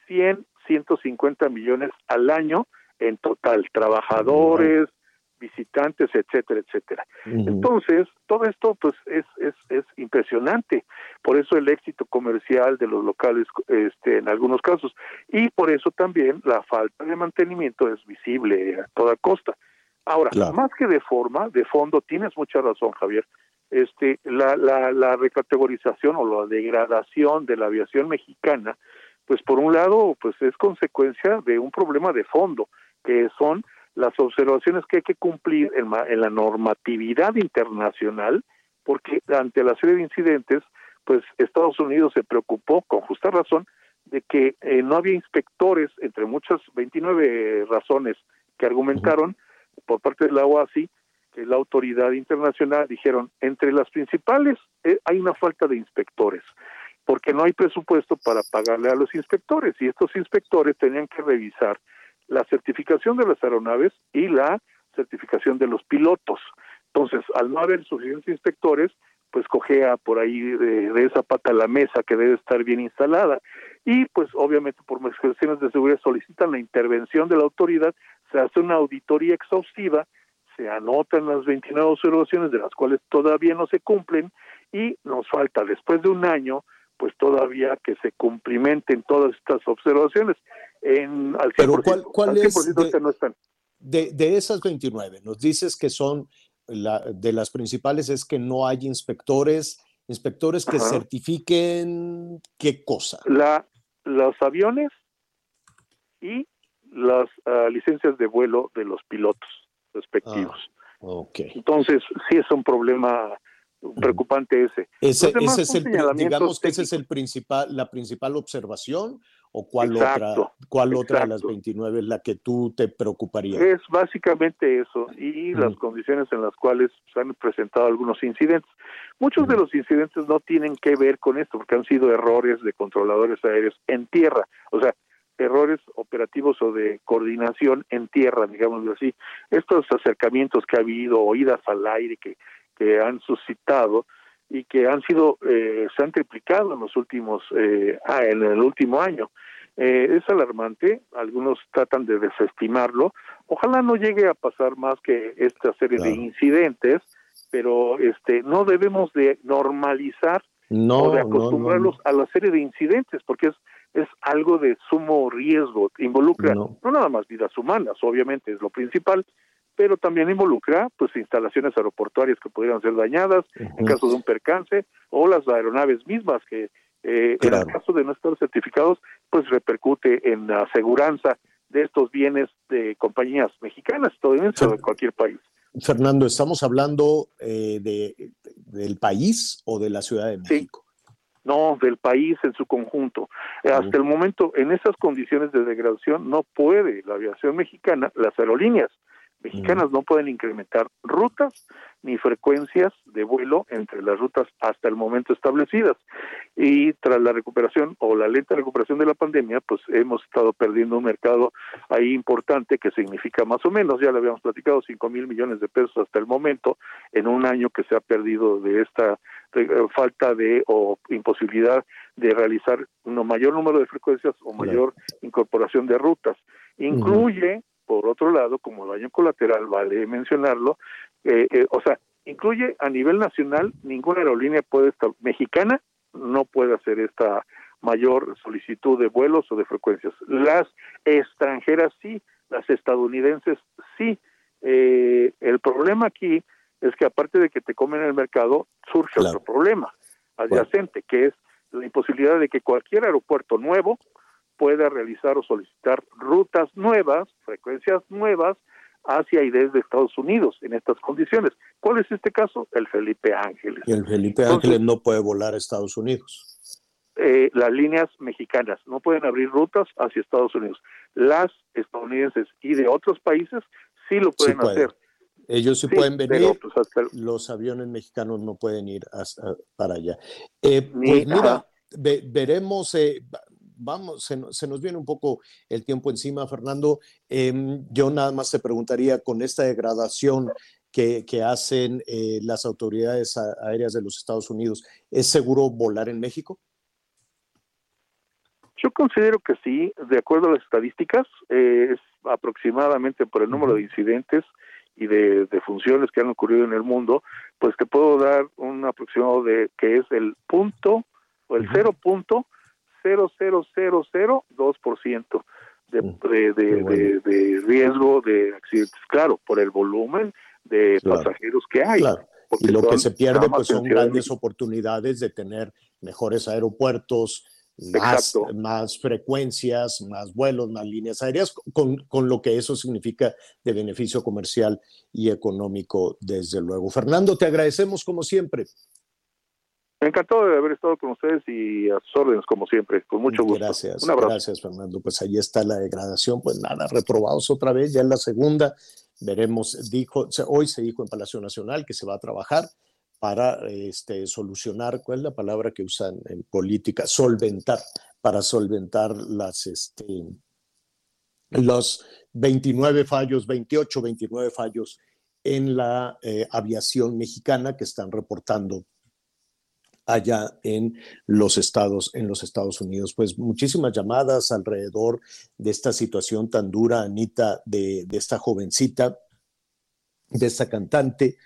100, 150 millones al año en total, trabajadores, visitantes, etcétera, etcétera. Entonces, todo esto pues es, es, es impresionante. Por eso el éxito comercial de los locales este, en algunos casos y por eso también la falta de mantenimiento es visible a toda costa. Ahora, más que de forma, de fondo, tienes mucha razón, Javier. Este, la, la, la recategorización o la degradación de la aviación mexicana, pues por un lado, pues es consecuencia de un problema de fondo, que son las observaciones que hay que cumplir en, la normatividad internacional, porque ante la serie de incidentes, pues Estados Unidos se preocupó, con justa razón, de que eh, no había inspectores, entre muchas 29 razones que argumentaron por parte de la OASI, que la autoridad internacional dijeron, entre las principales eh, hay una falta de inspectores, porque no hay presupuesto para pagarle a los inspectores, y estos inspectores tenían que revisar la certificación de las aeronaves y la certificación de los pilotos. Entonces, al no haber suficientes inspectores, pues cogea por ahí de, esa pata la mesa que debe estar bien instalada. Y pues obviamente por cuestiones de seguridad solicitan la intervención de la autoridad, se hace una auditoría exhaustiva, se anotan las 29 observaciones de las cuales todavía no se cumplen y nos falta después de un año pues todavía que se cumplimenten todas estas observaciones en, al 100%. Pero ¿cuál, cuál es de, de, esas 29? Nos dices que son, la, de las principales es que no hay inspectores, inspectores que certifiquen qué cosa. La, los aviones y las uh, licencias de vuelo de los pilotos respectivos. Ah, okay. Entonces, sí es un problema preocupante ese. Ese, ese es el, digamos que ese es el principal, la principal observación o cuál otra, cuál otra de las 29 es la que tú te preocuparías. Es básicamente eso y las condiciones en las cuales se han presentado algunos incidentes. Muchos de los incidentes no tienen que ver con esto porque han sido errores de controladores aéreos en tierra, o sea, errores operativos o de coordinación en tierra, digámoslo así. Estos acercamientos que ha habido, oídas al aire que que han suscitado y que han sido eh, se han triplicado en los últimos eh, ah, en el último año. Eh, es alarmante algunos tratan de desestimarlo. Ojalá no llegue a pasar más que esta serie de incidentes pero este no debemos de normalizar o de acostumbrarlos a la serie de incidentes porque es es algo de sumo riesgo. Involucra no nada más vidas humanas obviamente es lo principal pero también involucra pues instalaciones aeroportuarias que pudieran ser dañadas en caso de un percance o las aeronaves mismas que eh, en el caso de no estar certificados pues repercute en la aseguranza de estos bienes de compañías mexicanas, estadounidenses o de cualquier país. Fernando, ¿estamos hablando eh, de, del país o de la Ciudad de México? No, del país en su conjunto. Hasta el momento, en esas condiciones de degradación, no puede la aviación mexicana, las aerolíneas, mexicanas no pueden incrementar rutas ni frecuencias de vuelo entre las rutas hasta el momento establecidas. Y tras la recuperación o la lenta recuperación de la pandemia, pues hemos estado perdiendo un mercado ahí importante que significa más o menos, ya le habíamos platicado, 5 mil millones de pesos hasta el momento en un año que se ha perdido de esta eh, falta de o imposibilidad de realizar un mayor número de frecuencias o mayor incorporación de rutas. Incluye por otro lado, como daño colateral, vale mencionarlo, eh, eh, o sea, incluye a nivel nacional, ninguna aerolínea puede estar, mexicana no puede hacer esta mayor solicitud de vuelos o de frecuencias. Las extranjeras sí, las estadounidenses sí. Eh, el problema aquí es que aparte de que te comen el mercado, surge otro problema adyacente, que es la imposibilidad de que cualquier aeropuerto nuevo pueda realizar o solicitar rutas nuevas, frecuencias nuevas hacia y desde Estados Unidos en estas condiciones. ¿Cuál es este caso? El Felipe Ángeles. Y el Felipe Ángeles no puede volar a Estados Unidos. Eh, las líneas mexicanas no pueden abrir rutas hacia Estados Unidos. Las estadounidenses y de otros países sí lo pueden hacer. Ellos sí, pueden venir, pues, los aviones mexicanos no pueden ir hasta, para allá. Eh, pues mira, veremos, eh, vamos, se, nos viene un poco el tiempo encima, Fernando. Em, yo nada más te preguntaría, con esta degradación que, hacen eh, las autoridades aéreas de los Estados Unidos, ¿es seguro volar en México? Yo considero que sí, de acuerdo a las estadísticas, eh, es aproximadamente por el número de incidentes y de, de, funciones que han ocurrido en el mundo, pues te puedo dar un aproximado de que es el punto o el cero punto cero cero cero cero dos por ciento de, de, de, de, riesgo de accidentes. Claro, por el volumen de pasajeros que hay. Claro. Y lo que se pierde pues son grandes oportunidades de tener mejores aeropuertos, más, más, frecuencias, más vuelos, más líneas aéreas, con, con, lo que eso significa de beneficio comercial y económico, desde luego. Fernando, te agradecemos como siempre. Me encantó de haber estado con ustedes y a sus órdenes, como siempre, con mucho gusto. Gracias, gracias, Fernando. Pues ahí está la degradación, pues nada, reprobados otra vez, ya en la segunda. Veremos, dijo, hoy se dijo en Palacio Nacional que se va a trabajar para este, solucionar, ¿cuál es la palabra que usan en política? Solventar, para solventar las, este, los 29 fallos, 28, 29 fallos en la eh, aviación mexicana que están reportando allá en los Estados, en los Estados Unidos. Pues muchísimas llamadas alrededor de esta situación tan dura, Anita, de, de esta jovencita, de esta cantante.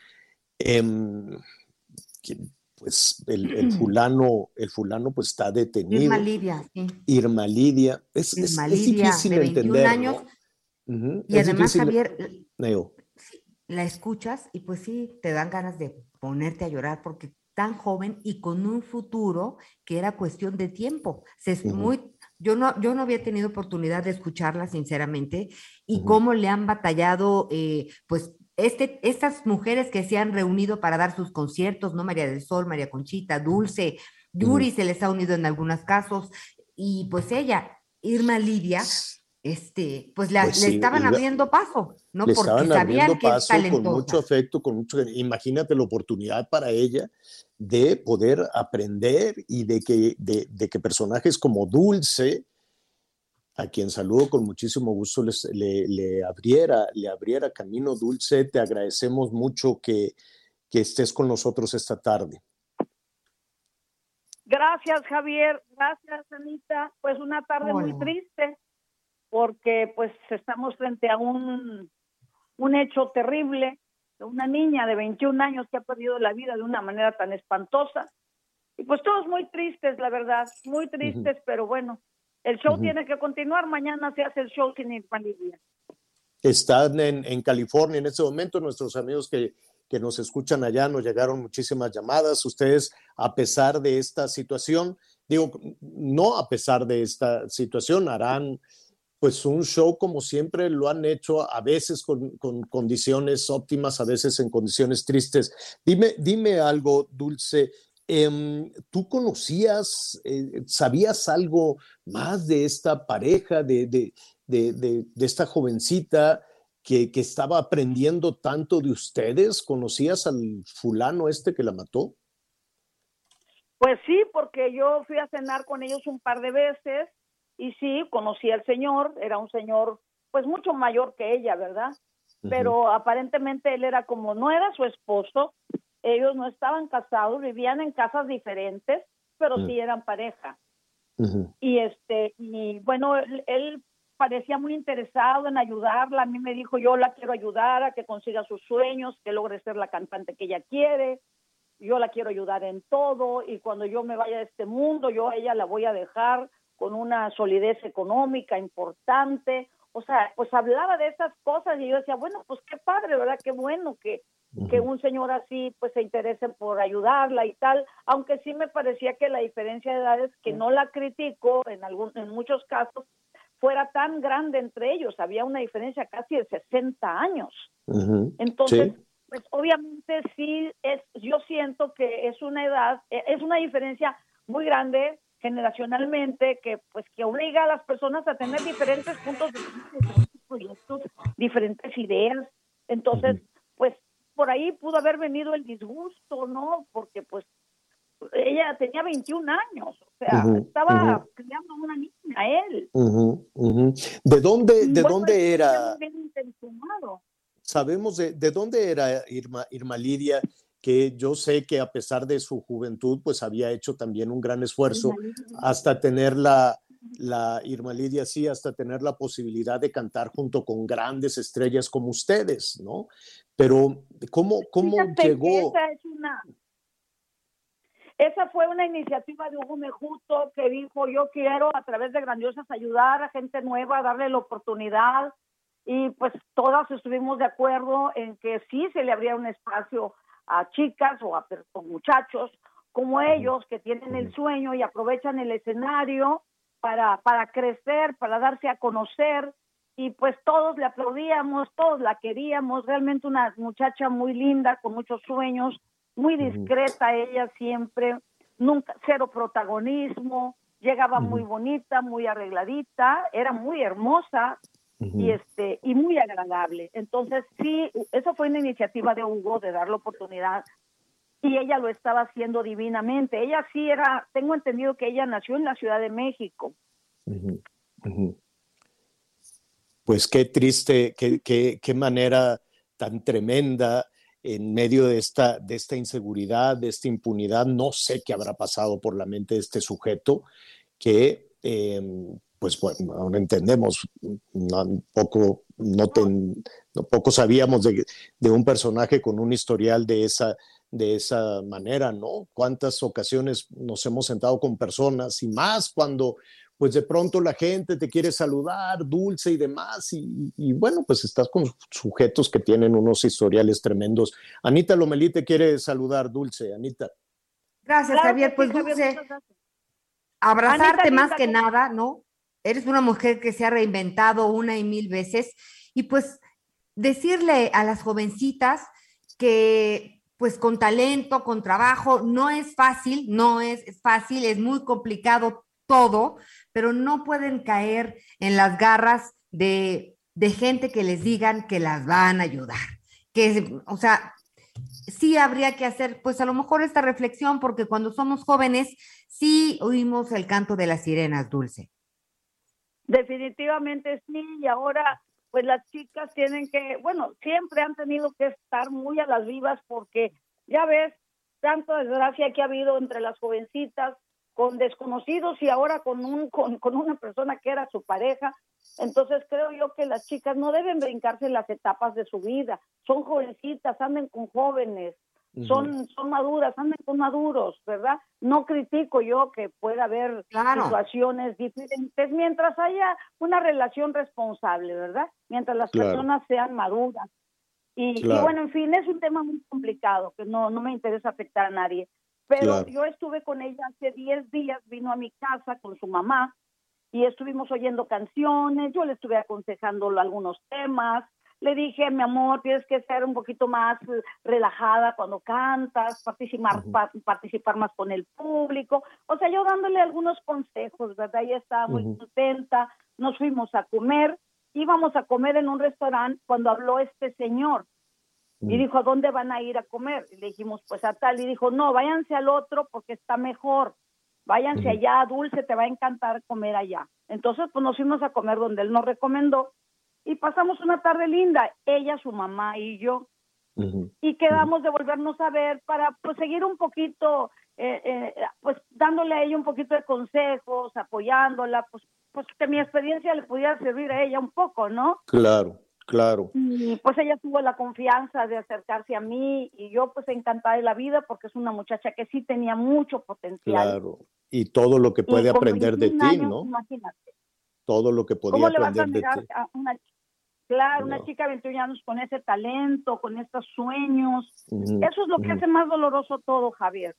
Eh, pues el, fulano, el fulano pues está detenido. Irma Lidia, sí. Irma Lidia. Es, Irma Lidia, difícil de 21 entender, años. Y además, Javier, la escuchas y pues sí, te dan ganas de ponerte a llorar porque tan joven y con un futuro que era cuestión de tiempo. Se muy, yo no, yo no había tenido oportunidad de escucharla, sinceramente, y cómo le han batallado, eh, pues este, estas mujeres que se han reunido para dar sus conciertos, ¿no? María del Sol, María Conchita, Dulce, Yuri se les ha unido en algunos casos, y pues ella, Irma Lidia, este, pues, la, Pues le sí, estaban iba- abriendo paso, ¿no? Le Porque estaban sabían abriendo que es paso con mucho afecto, con mucho. Imagínate la oportunidad para ella de poder aprender y de que, de, de que personajes como Dulce, a quien saludo con muchísimo gusto, les- le, le abriera, le abriera camino. Dulce, te agradecemos mucho que, que estés con nosotros esta tarde. Gracias, Javier. Gracias, Anita. Pues una tarde muy triste porque pues estamos frente a un, un hecho terrible de una niña de 21 años que ha perdido la vida de una manera tan espantosa. Y pues todos muy tristes, la verdad, muy tristes, pero bueno, el show Ujú. tiene que continuar. Mañana se hace el show sin Irma Lidia. Están en, en California en este momento. Nuestros amigos que, que nos escuchan allá nos llegaron muchísimas llamadas. Ustedes, a pesar de esta situación, digo, no a pesar de esta situación, harán pues un show como siempre lo han hecho, a veces con, con condiciones óptimas, a veces en condiciones tristes. Dime, dime algo, Dulce. em, ¿Tú conocías, eh, sabías algo más de esta pareja, de, de, de, de- esta jovencita que, que estaba aprendiendo tanto de ustedes? ¿Conocías al fulano este que la mató? Pues sí, porque yo fui a cenar con ellos un par de veces y sí, conocí al señor, era un señor pues mucho mayor que ella, ¿verdad? Pero aparentemente él era como, no era su esposo, ellos no estaban casados, vivían en casas diferentes, pero sí eran pareja. Y este, y bueno, él, él parecía muy interesado en ayudarla, a mí me dijo, yo la quiero ayudar a que consiga sus sueños, que logre ser la cantante que ella quiere, yo la quiero ayudar en todo y cuando yo me vaya de este mundo, yo a ella la voy a dejar con una solidez económica importante. O sea, pues hablaba de esas cosas y yo decía, bueno, pues qué padre, ¿verdad? Qué bueno que, que un señor así pues se interese por ayudarla y tal, aunque sí me parecía que la diferencia de edades, que no la critico en, algún, en muchos casos, fuera tan grande entre ellos, había una diferencia casi de 60 años. Entonces, Sí. pues obviamente sí es, yo siento que es una edad, eh, es una diferencia muy grande generacionalmente que pues que obliga a las personas a tener diferentes puntos de vista, diferentes proyectos, diferentes ideas. Entonces, pues por ahí pudo haber venido el disgusto, ¿no? Porque pues ella tenía 21 años, o sea, estaba criando a una niña él. ¿De dónde, de Bueno, dónde era? bien. Sabemos de, de dónde era Irma, Irma Lidia, que yo sé que a pesar de su juventud, pues había hecho también un gran esfuerzo hasta tener la, la Irma Lidia sí hasta tener la posibilidad de cantar junto con grandes estrellas como ustedes, ¿no? Pero ¿cómo, cómo Fíjate llegó? Esa, es una, esa fue una iniciativa de Hugo Mejuto que dijo, yo quiero a través de Grandiosas ayudar a gente nueva, darle la oportunidad. Y pues todas estuvimos de acuerdo en que sí se le abría un espacio a chicas o a muchachos como ellos que tienen el sueño y aprovechan el escenario para, para crecer, para darse a conocer. Y pues todos le aplaudíamos, todos la queríamos, realmente una muchacha muy linda, con muchos sueños, muy discreta ella siempre, nunca, cero protagonismo, llegaba muy bonita, muy arregladita, era muy hermosa y este y muy agradable. Entonces sí, eso fue una iniciativa de Hugo de dar la oportunidad y ella lo estaba haciendo divinamente. Ella sí era, tengo entendido que ella nació en la Ciudad de México. Pues qué triste, qué, qué, qué manera tan tremenda en medio de esta, de esta inseguridad, de esta impunidad. No sé qué habrá pasado por la mente de este sujeto que, eh, pues bueno, ahora entendemos, no, poco, no, ten- no poco sabíamos de, de un personaje con un historial de esa, de esa manera, ¿no? ¿Cuántas ocasiones nos hemos sentado con personas y más cuando pues de pronto la gente te quiere saludar, dulce y demás, y, y bueno, pues estás con sujetos que tienen unos historiales tremendos. Anita Lomelí te quiere saludar, dulce, Anita. Gracias, Claro Javier. Pues sí, Javier, Dulce, abrazarte Anita, más que ¿cómo- nada, ¿no? Eres una mujer que se ha reinventado una y mil veces y pues decirle a las jovencitas que pues con talento, con trabajo, no es fácil, no es fácil, es muy complicado todo, pero no pueden caer en las garras de, de gente que les digan que las van a ayudar. Que, o sea, sí habría que hacer, pues a lo mejor esta reflexión, porque cuando somos jóvenes, sí oímos el canto de las sirenas, Dulce. Definitivamente sí, y ahora pues las chicas tienen que, bueno, siempre han tenido que estar muy a las vivas porque ya ves tanta desgracia que ha habido entre las jovencitas con desconocidos y ahora con un con, con una persona que era su pareja. Entonces creo yo que las chicas no deben brincarse las etapas de su vida. Son jovencitas, anden con jóvenes, son, son maduras, anden con maduros, ¿verdad? No critico yo que pueda haber Claro. situaciones diferentes mientras haya una relación responsable, ¿verdad? Mientras las Claro. personas sean maduras. Y, y bueno, en fin, es un tema muy complicado que no, no me interesa afectar a nadie. Pero yo estuve con ella hace 10 días, vino a mi casa con su mamá y estuvimos oyendo canciones, yo le estuve aconsejando algunos temas, le dije, mi amor, tienes que ser un poquito más relajada cuando cantas, participar, pa- participar más con el público, o sea, yo dándole algunos consejos, ¿verdad? Ella estaba muy contenta, nos fuimos a comer, íbamos a comer en un restaurante cuando habló este señor. Y dijo, ¿a dónde van a ir a comer? Y le dijimos, pues a tal, y dijo, no, váyanse al otro porque está mejor, váyanse allá, Dulce, te va a encantar comer allá. Entonces, pues nos fuimos a comer donde él nos recomendó y pasamos una tarde linda, ella, su mamá y yo, y quedamos de volvernos a ver para pues seguir un poquito, eh, eh, pues dándole a ella un poquito de consejos, apoyándola, pues, pues que mi experiencia le pudiera servir a ella un poco, ¿no? Claro, claro. Y pues ella tuvo la confianza de acercarse a mí y yo pues encantada de la vida porque es una muchacha que sí tenía mucho potencial. Claro. Y todo lo que puede aprender de 21 ti, años, ¿no? Imagínate. Todo lo que podía ¿Cómo le vas a aprender de ti. a una, claro, una chica de 21 años con ese talento, con estos sueños? Eso es lo que hace más doloroso todo, Javier.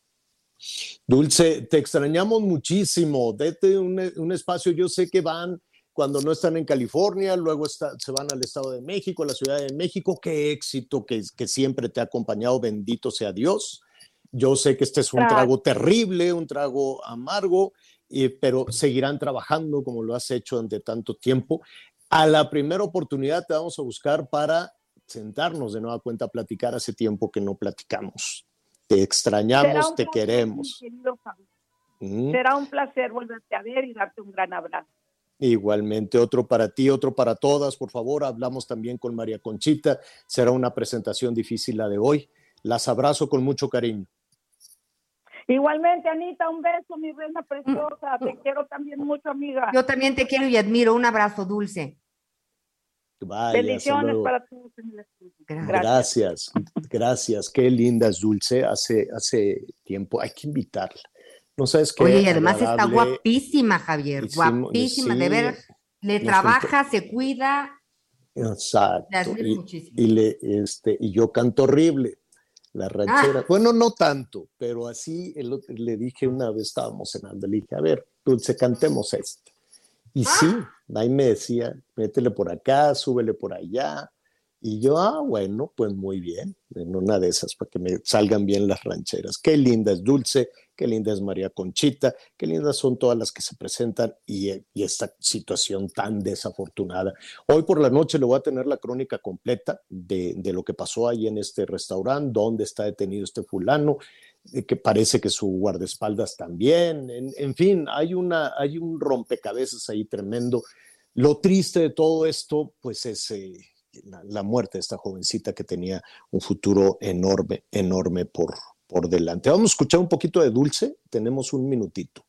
Dulce, te extrañamos muchísimo. Dete un, un espacio. Yo sé que van cuando no están en California, luego está- se van al Estado de México, a la Ciudad de México. Qué éxito que, que siempre te ha acompañado. Bendito sea Dios. Yo sé que este es un trago terrible, un trago amargo, y- pero seguirán trabajando como lo has hecho durante tanto tiempo. A la primera oportunidad te vamos a buscar para sentarnos de nueva cuenta a platicar. Hace tiempo que no platicamos. Te extrañamos, te placer, queremos. Mm. Será un placer volverte a ver y darte un gran abrazo. Igualmente, otro para ti, otro para todas, por favor. Hablamos también con María Conchita. Será una presentación difícil la de hoy. Las abrazo con mucho cariño. Igualmente, Anita, un beso, mi reina preciosa. Te quiero también mucho, amiga. Yo también te quiero y admiro. Un abrazo dulce. Vaya, Bendiciones para todos en el estudio. Gracias, gracias. Qué linda es Dulce. Hace, hace tiempo hay que invitarla. No sabes qué. Oye, y además está guapísima, Javier. Hicimos- Guapísima, de ver. Le nos trabaja, se cuida. Exacto. Y, muchísimo. y le, este, y yo canto horrible, la ranchera. Ah. Bueno, no tanto, pero así el le dije una vez, estábamos cenando, le dije, a ver, Dulce, cantemos esta. Y sí, Ah. ahí me decía, métele por acá, súbele por allá. Y yo, ah, bueno, pues muy bien, en una de esas para que me salgan bien las rancheras. Qué linda es Dulce, qué linda es María Conchita, qué lindas son todas las que se presentan y, y esta situación tan desafortunada. Hoy por la noche le voy a tener la crónica completa de, lo que pasó ahí en este restaurante, dónde está detenido este fulano, eh, que parece que su guardaespaldas también. En, fin, hay, una, hay un rompecabezas ahí tremendo. Lo triste de todo esto, pues es eh, la muerte de esta jovencita que tenía un futuro enorme, enorme por, por delante. Vamos a escuchar un poquito de Dulce, tenemos un minutito.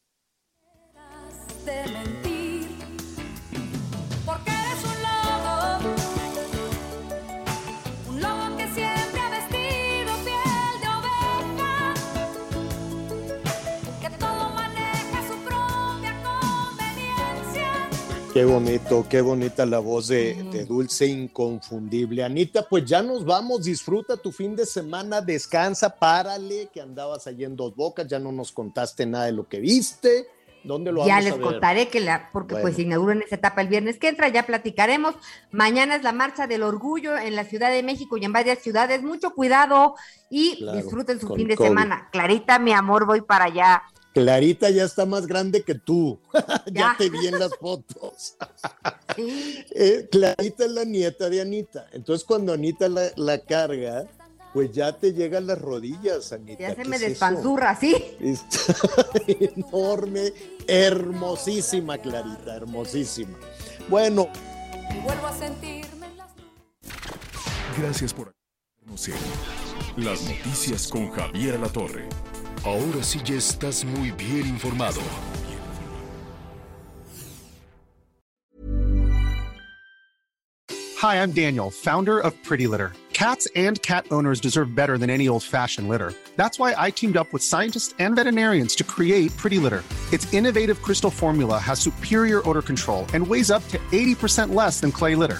Qué bonito, qué bonita la voz de, de Dulce, inconfundible. Anita, pues ya nos vamos, disfruta tu fin de semana, descansa, párale, que andabas allí en dos bocas, ya no nos contaste nada de lo que viste. ¿Dónde lo Ya les a ver? contaré que la, porque Bueno. pues se inaugura en esa etapa el viernes que entra, ya platicaremos. Mañana es la marcha del orgullo en la Ciudad de México y en varias ciudades. Mucho cuidado y Claro, disfruten su fin de COVID. semana. Clarita, mi amor, voy para allá. Clarita ya está más grande que tú. ya Ya. te vi en las fotos. Eh, Clarita es la nieta de Anita. Entonces, cuando Anita la, la carga, pues ya te llegan las rodillas, Anita. Ya se ¿Qué me es eso? despanzurra, ¿sí? Está enorme, hermosísima, Clarita, hermosísima. Bueno, Y vuelvo a sentirme en las Gracias por acompañarnos en Las Noticias con Javier Alatorre. Ahora sí ya estás muy bien informado. Hi, I'm Daniel, founder of Pretty Litter. Cats and cat owners deserve better than any old fashioned litter. That's why I teamed up with scientists and veterinarians to create Pretty Litter. Its innovative crystal formula has superior odor control and weighs up to 80% less than clay litter.